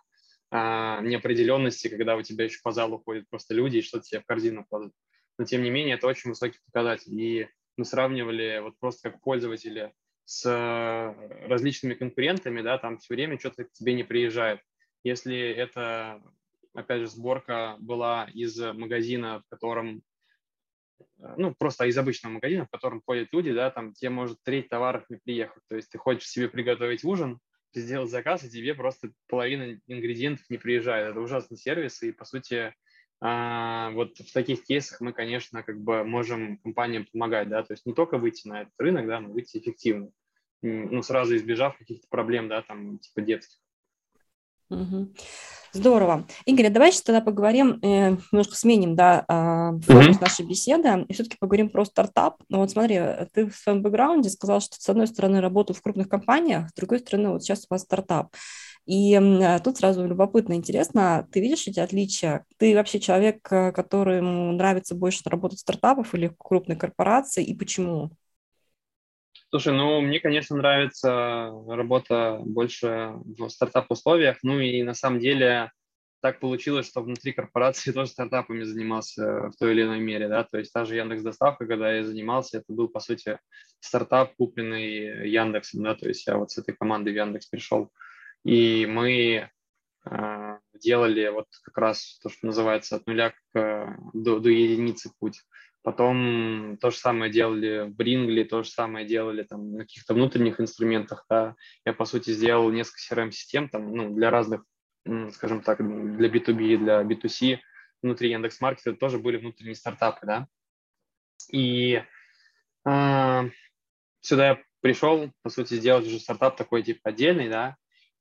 э, неопределенности, когда у тебя еще по залу ходят просто люди и что-то тебе в корзину кладут. Но, тем не менее, это очень высокий показатель. И мы сравнивали вот просто как пользователи с э, различными конкурентами, да, там все время что-то к тебе не приезжает. Если это, опять же, сборка была из магазина, в котором, ну, просто из обычного магазина, в котором ходят люди, да, там тебе может треть товаров не приехать. То есть ты хочешь себе приготовить ужин, ты сделал заказ, и тебе просто половина ингредиентов не приезжает. Это ужасный сервис, и, по сути, а, вот в таких кейсах мы, конечно, как бы можем компаниям помогать, да, то есть не только выйти на этот рынок, да, но выйти эффективно, ну, сразу избежав каких-то проблем, да, там, типа детских. Угу. Здорово. Игорь, а давай сейчас тогда поговорим, э, немножко сменим, да, э, фокус mm нашей беседы и все-таки поговорим про стартап. Ну вот смотри, ты в своем бэкграунде сказал, что с одной стороны работал в крупных компаниях, с другой стороны вот сейчас у вас стартап. И э, тут сразу любопытно, интересно, ты видишь эти отличия? Ты вообще человек, э, которому нравится больше работать в стартапах или в крупной корпорации, и почему? Слушай, ну, мне, конечно, нравится работа больше в стартап-условиях, ну и на самом деле так получилось, что внутри корпорации тоже стартапами занимался в той или иной мере, да, то есть та же Яндекс Доставка, когда я занимался, это был, по сути, стартап, купленный Яндексом, да, то есть я вот с этой командой в Яндекс пришел. И мы э, делали вот как раз то, что называется от нуля к, до, до единицы путь. Потом то же самое делали в Bringly, то же самое делали там на каких-то внутренних инструментах. Да. Я, по сути, сделал несколько CRM-систем там, ну, для разных, скажем так, для B2B и для B2C. Внутри Яндекс.Маркета тоже были внутренние стартапы, да. И э, сюда я пришел, по сути, сделать уже стартап такой типа отдельный, да,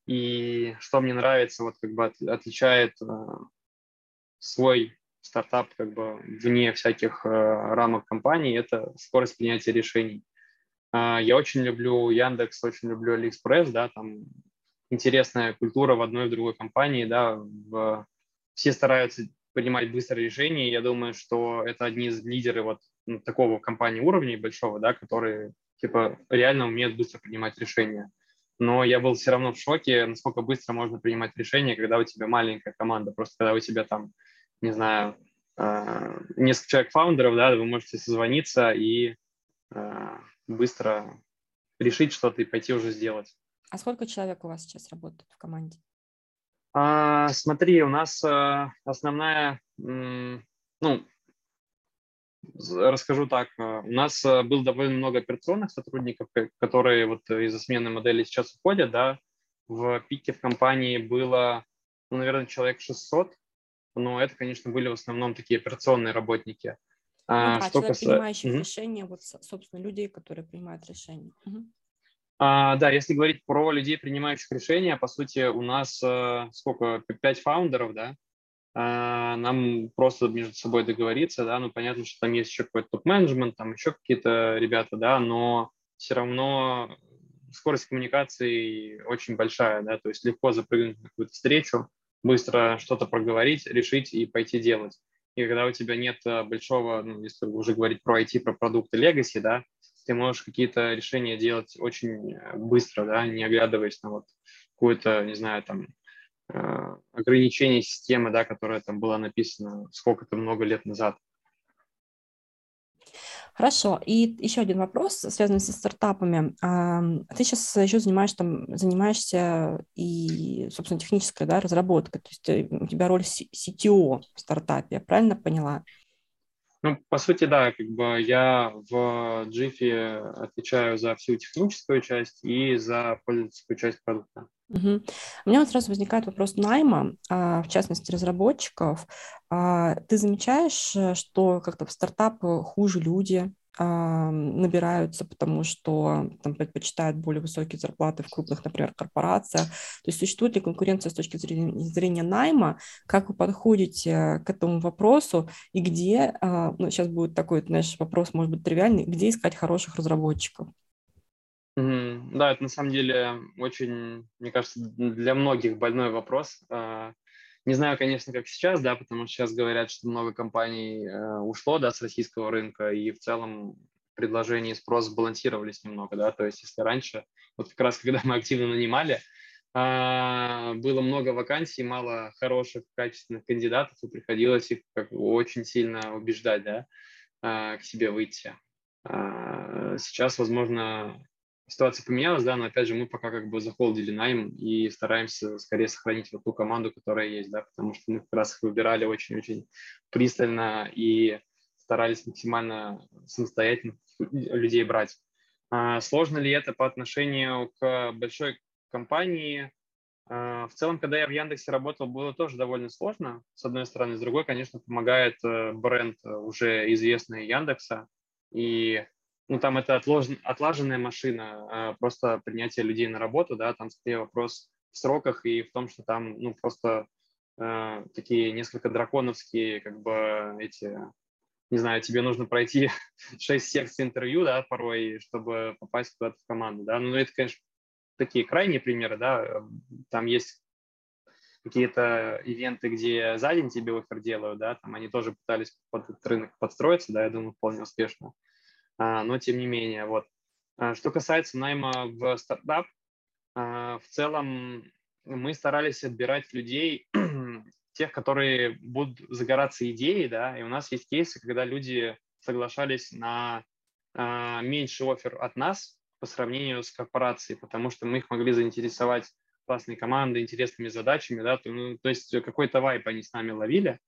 и что мне нравится, вот как бы отличает э, свой стартап как бы вне всяких э, рамок компании, это скорость принятия решений. Э, я очень люблю Яндекс, очень люблю Алиэкспресс, да, там интересная культура в одной и в другой компании, да, в, все стараются принимать быстрые решения. Я думаю, что это одни из лидеров вот ну, такого компании уровня большого, да, которые типа реально умеют быстро принимать решения. Но я был все равно в шоке, насколько быстро можно принимать решения, когда у тебя маленькая команда. Просто когда у тебя там, не знаю, э, несколько человек фаундеров, да, вы можете созвониться и э, быстро решить что-то и пойти уже сделать. А сколько человек у вас сейчас работает в команде? А, смотри, у нас а, основная, ну, расскажу так, у нас а, было довольно много операционных сотрудников, которые вот из-за смены модели сейчас уходят, да, в пике в компании было, ну, наверное, человек 600, но это, конечно, были в основном такие операционные работники. Ну, а, что человек, касается... принимающих угу. решения, вот, собственно, людей, которые принимают решения. Угу. А, да, если говорить про людей, принимающих решения, по сути, у нас э, сколько, пять фаундеров, да, а, нам просто между собой договориться, да, ну, понятно, что там есть еще какой-то топ-менеджмент, там еще какие-то ребята, да, но все равно скорость коммуникации очень большая, да, то есть легко запрыгнуть на какую-то встречу, быстро что-то проговорить, решить и пойти делать. И когда у тебя нет э, большого, ну, если уже говорить про IT, про продукты Legacy, да, ты можешь какие-то решения делать очень э, быстро, да, не оглядываясь на вот какое-то, не знаю, там, э, ограничение системы, да, которая там была написана сколько-то много лет назад. Хорошо. И еще один вопрос, связанный со стартапами. Ты сейчас еще занимаешь, там, занимаешься и, собственно, технической да, разработкой. То есть э, у тебя роль CTO в стартапе, я правильно поняла? Ну, по сути, да, как бы я в Jiffy отвечаю за всю техническую часть и за пользовательскую часть продукта. Угу. У меня вот сразу возникает вопрос найма, а, в частности разработчиков. А, ты замечаешь, э, что как-то в стартап хуже люди, набираются, потому что там предпочитают более высокие зарплаты в крупных, например, корпорациях. То есть существует ли конкуренция с точки зрения, зрения найма? Как вы подходите к этому вопросу? И где, а, ну, сейчас будет такой, знаешь, вопрос, может быть, тривиальный, где искать хороших разработчиков? Mm-hmm. Да, это на самом деле очень, мне кажется, для многих больной вопрос. А, не знаю, конечно, как сейчас, да, потому что сейчас говорят, что много компаний э, ушло, да, с российского рынка, и в целом предложение и спрос сбалансировались немного, да, то есть если раньше, вот как раз когда мы активно нанимали, э, было много вакансий, мало хороших, качественных кандидатов, и приходилось их как очень сильно убеждать, да, э, к себе выйти. Сейчас, возможно, ситуация поменялась, да, но опять же мы пока как бы захолдили найм и стараемся скорее сохранить вот ту команду, которая есть, да, потому что мы как раз их выбирали очень-очень пристально и старались максимально самостоятельно людей брать. А сложно ли это по отношению к большой компании? А, в целом, когда я в Яндексе работал, было тоже довольно сложно, с одной стороны. С другой, конечно, помогает э, бренд э, уже известный Яндекса. И ну, там это отлож... отлаженная машина, а просто принятие людей на работу, да, там скорее вопрос в сроках и в том, что там, ну, просто э, такие несколько драконовские, как бы, эти, не знаю, тебе нужно пройти 6 секций интервью, да, порой, чтобы попасть куда-то в команду, да, ну, это, конечно, такие крайние примеры, да, там есть какие-то ивенты, где за день тебе офер делают, да, там они тоже пытались под рынок подстроиться, да, я думаю, вполне успешно. А, но тем не менее. Вот. А, что касается найма в стартап, а, в целом мы старались отбирать людей, тех, которые будут загораться идеей, да, и у нас есть кейсы, когда люди соглашались на меньший офер от нас по сравнению с корпорацией, потому что мы их могли заинтересовать классной командой, интересными задачами, да, то, ну, то есть какой-то вайп они с нами ловили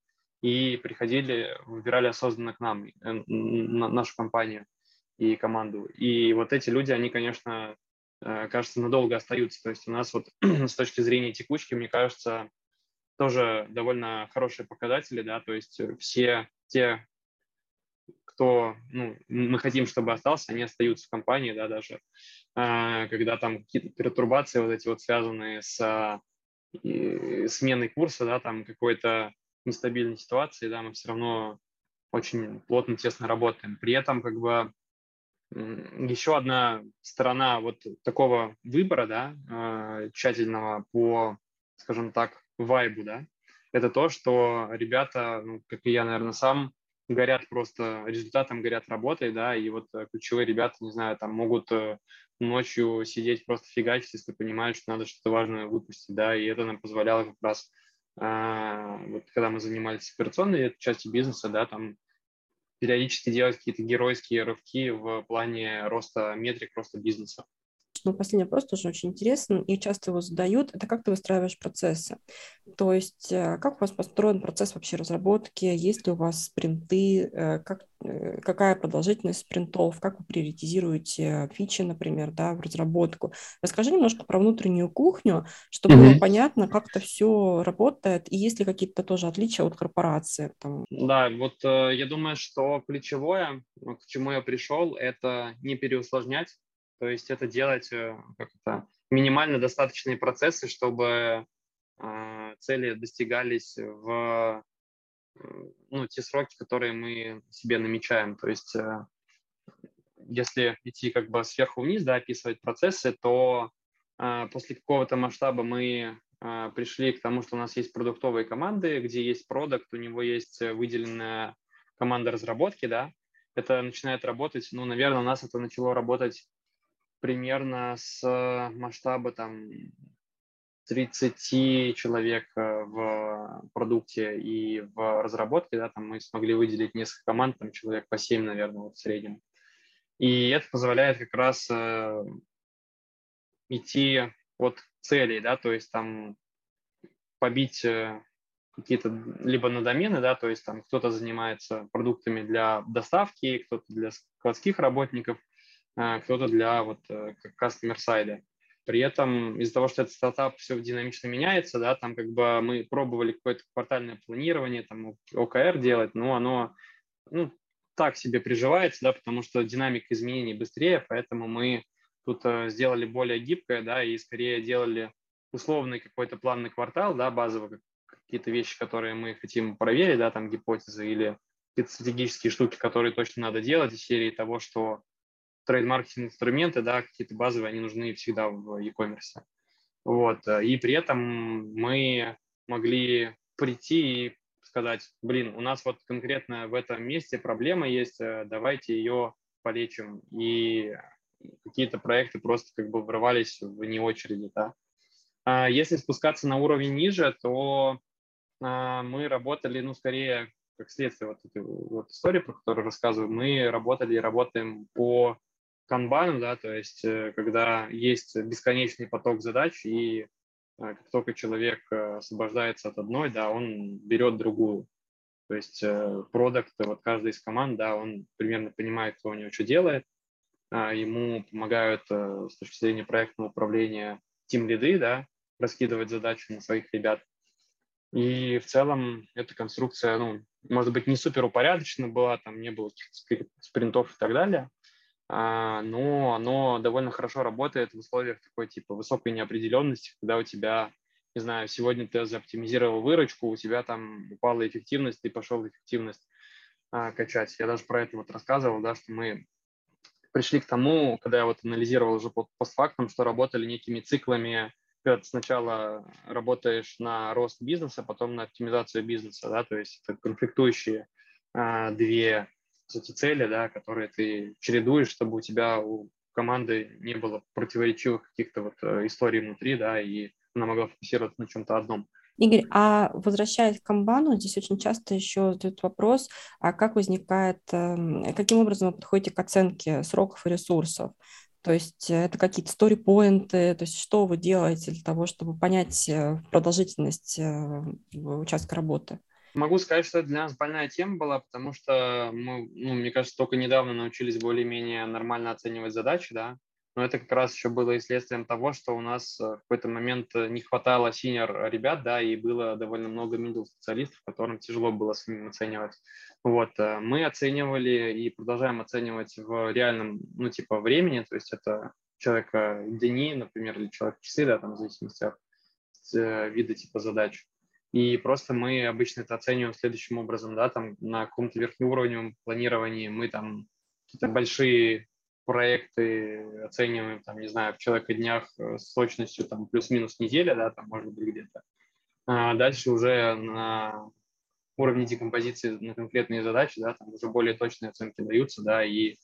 и приходили, выбирали осознанно к нам, э, на нашу компанию и команду. И вот эти люди, они, конечно, э, кажется, надолго остаются. То есть у нас вот с точки зрения текучки, мне кажется, тоже довольно хорошие показатели, да, то есть все те, кто, ну, мы хотим, чтобы остался, они остаются в компании, да, даже э, когда там какие-то пертурбации вот эти вот связанные с и, сменой курса, да, там какой-то нестабильной ситуации, да, мы все равно очень плотно, тесно работаем. При этом как бы еще одна сторона вот такого выбора, да, а, тщательного по, скажем так, вайбу, да, это то, что ребята, ну, как и я, наверное, сам, горят просто результатом, горят работой, да, и вот э, ключевые ребята, не знаю, там могут э, ночью сидеть просто фигачить, если понимают, что надо что-то важное выпустить, да, и это нам позволяло как раз, а, вот когда мы занимались операционной частью бизнеса, да, там периодически делать какие-то геройские рывки в плане роста метрик, роста бизнеса. Ну, последний вопрос тоже очень интересен, и часто его задают. Это как ты выстраиваешь процессы? То есть э, как у вас построен процесс вообще разработки? Есть ли у вас спринты? Э, как, э, какая продолжительность спринтов? Как вы приоритизируете фичи, например, да, в разработку? Расскажи немножко про внутреннюю кухню, чтобы mm-hmm. было понятно, как это все работает, и есть ли какие-то тоже отличия от корпорации? Там? Да, вот я думаю, что ключевое, к чему я пришел, это не переусложнять то есть это делать э, как это, минимально достаточные процессы, чтобы э, цели достигались в ну, те сроки, которые мы себе намечаем. То есть э, если идти как бы сверху вниз, да, описывать процессы, то э, после какого-то масштаба мы э, пришли к тому, что у нас есть продуктовые команды, где есть продукт, у него есть выделенная команда разработки, да, это начинает работать, ну, наверное, у нас это начало работать примерно с масштаба там 30 человек э, в продукте и в разработке, да, там мы смогли выделить несколько команд, там человек по 7, наверное, вот в среднем. И это позволяет как раз э, идти от целей, да, то есть там побить э, какие-то либо на домены, да, то есть там кто-то занимается продуктами для доставки, кто-то для складских работников – кто-то для вот э, customer side. При этом из-за того, что этот стартап все динамично меняется, да, там как бы мы пробовали какое-то квартальное планирование, там ОКР делать, но оно ну, так себе приживается, да, потому что динамика изменений быстрее, поэтому мы тут э, сделали более гибкое, да, и скорее делали условный какой-то план на квартал, да, базово какие-то вещи, которые мы хотим проверить, да, там гипотезы или какие-то стратегические штуки, которые точно надо делать из серии того, что трейд-маркетинг инструменты, да, какие-то базовые, они нужны всегда в e-commerce. Вот. И при этом мы могли прийти и сказать, блин, у нас вот конкретно в этом месте проблема есть, э, давайте ее полечим. И какие-то проекты просто как бы врывались вне очереди, да. А если спускаться на уровень ниже, то а, мы работали, ну, скорее, как следствие вот этой вот истории, про которую рассказываю, мы работали и работаем по канбану, да, то есть э, когда есть бесконечный поток задач, и э, как только человек э, освобождается от одной, да, он берет другую. То есть продукт, вот каждый из команд, да, он примерно понимает, кто у него что делает, а, ему помогают с точки зрения проектного управления тим лиды, да, раскидывать задачи на своих ребят. И в целом эта конструкция, ну, может быть, не супер упорядочена была, там не было каких-то спринтов и так далее, но оно довольно хорошо работает в условиях такой типа высокой неопределенности, когда у тебя, не знаю, сегодня ты заоптимизировал выручку, у тебя там упала эффективность, ты пошел эффективность а, качать. Я даже про это вот рассказывал, да, что мы пришли к тому, когда я вот анализировал уже постфактум, что работали некими циклами, когда ты сначала работаешь на рост бизнеса, потом на оптимизацию бизнеса, да, то есть это конфликтующие а, две сути, цели, да, которые ты чередуешь, чтобы у тебя у команды не было противоречивых каких-то вот э, историй внутри, да, и она могла фокусироваться на чем-то одном. Игорь, а возвращаясь к Канбану, здесь очень часто еще задают вопрос, а как возникает, эм, каким образом вы подходите к оценке сроков и ресурсов? То есть э, это какие-то сторипоинты, то есть что вы делаете для того, чтобы понять э, продолжительность участка работы? Могу сказать, что для нас больная тема была, потому что мы, ну, мне кажется, только недавно научились более-менее нормально оценивать задачи, да, но это как раз еще было и следствием того, что у нас э, в какой-то момент не хватало синер ребят, да, и было довольно много middle специалистов, которым тяжело было с ними оценивать. Вот, э, мы оценивали и продолжаем оценивать в реальном, ну, типа, времени, то есть это человека дни, например, или человек часы, да, там, в зависимости от э, вида типа задач. И просто мы обычно это оцениваем следующим образом, да, там на каком-то верхнеуровневом планировании мы там какие-то большие проекты оцениваем, там, не знаю, в человека днях с точностью там плюс-минус неделя, да, там, может быть, где-то. А дальше уже на уровне декомпозиции на конкретные задачи, да, там уже более точные оценки даются, да, и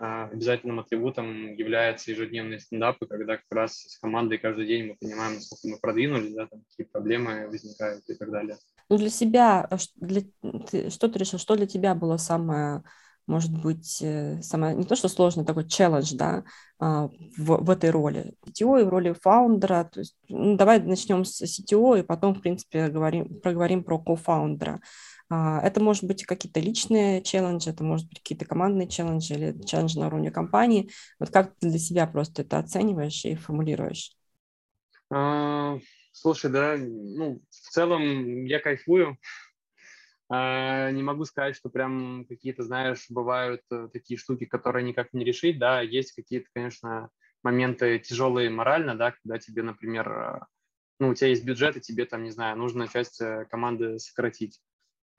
обязательным атрибутом являются ежедневные стендапы, когда как раз с командой каждый день мы понимаем, насколько мы продвинулись, да, там, какие проблемы возникают и так далее. Ну, для себя, а для, ты, что ты решил, что для тебя было самое может быть, э, самое, не то что сложный, такой челлендж, да, а, в, в этой роли. CTO и в роли фаундера, то есть, ну, давай начнем с CTO и потом, в принципе, говорим, проговорим про кофаундера. А, это может быть какие-то личные челленджи, это может быть какие-то командные челленджи или челленджи на уровне компании. Вот как ты для себя просто это оцениваешь и формулируешь? А, слушай, да, ну, в целом я кайфую а, не могу сказать, что прям какие-то, знаешь, бывают э, такие штуки, которые никак не решить, да, есть какие-то, конечно, моменты тяжелые морально, да, когда тебе, например, э, ну, у тебя есть бюджет, и тебе там, не знаю, нужно часть э, команды сократить.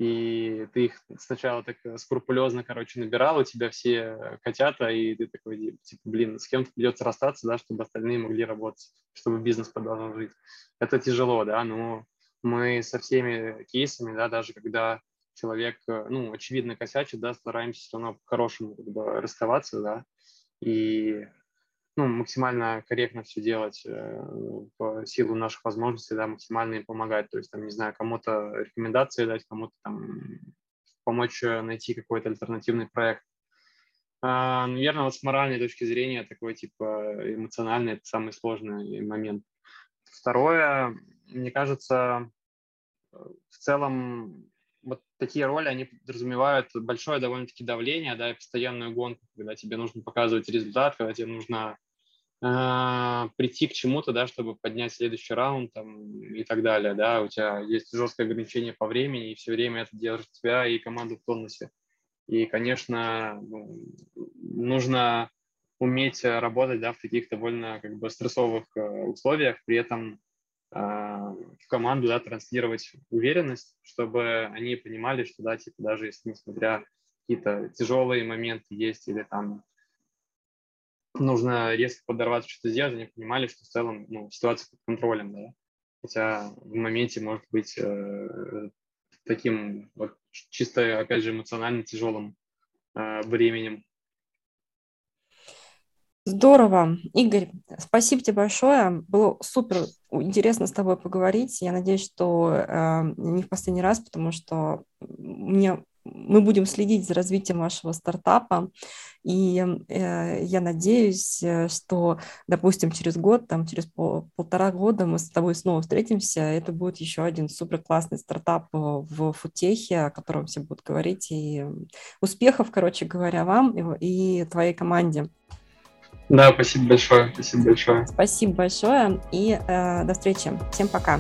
И ты их сначала так скрупулезно, короче, набирал, у тебя все котята, и ты такой, типа, блин, с кем-то придется расстаться, да, чтобы остальные могли работать, чтобы бизнес продолжал жить. Это тяжело, да, но мы со всеми кейсами, да, даже когда человек, э, ну, очевидно косячит, да, стараемся все равно по-хорошему как бы расставаться, да, и ну, максимально корректно все делать э, по силу наших возможностей, да, максимально им помогать. То есть, там, не знаю, кому-то рекомендации дать, кому-то там помочь э, найти какой-то альтернативный проект. А, наверное, вот с моральной точки зрения такой, типа, эмоциональный, это самый сложный момент. Второе, мне кажется, в целом вот такие роли, они подразумевают большое довольно-таки давление, да, и постоянную гонку, когда тебе нужно показывать результат, когда тебе нужно э, прийти к чему-то, да, чтобы поднять следующий раунд там, и так далее, да, у тебя есть жесткое ограничение по времени, и все время это держит тебя и команду в тонусе. И, конечно, ну, нужно уметь работать, да, в таких довольно как бы стрессовых э, условиях, при этом в команду, да, транслировать уверенность, чтобы они понимали, что, да, типа, даже если, несмотря какие-то тяжелые моменты есть или там нужно резко подорваться, что-то сделать, они понимали, что в целом ну, ситуация под контролем, да. Хотя в моменте может быть э, таким вот чисто, опять же, эмоционально тяжелым э, временем. Здорово. Игорь, спасибо тебе большое. Было супер интересно с тобой поговорить. Я надеюсь, что э, не в последний раз, потому что мне мы будем следить за развитием вашего стартапа, и э, я надеюсь, э, что, допустим, через год, там, через пол, полтора года мы с тобой снова встретимся, это будет еще один супер классный стартап э, в футехе, о котором все будут говорить, и успехов, короче говоря, вам и, и твоей команде. Да, спасибо большое. Спасибо большое. Спасибо большое и э, до встречи. Всем пока.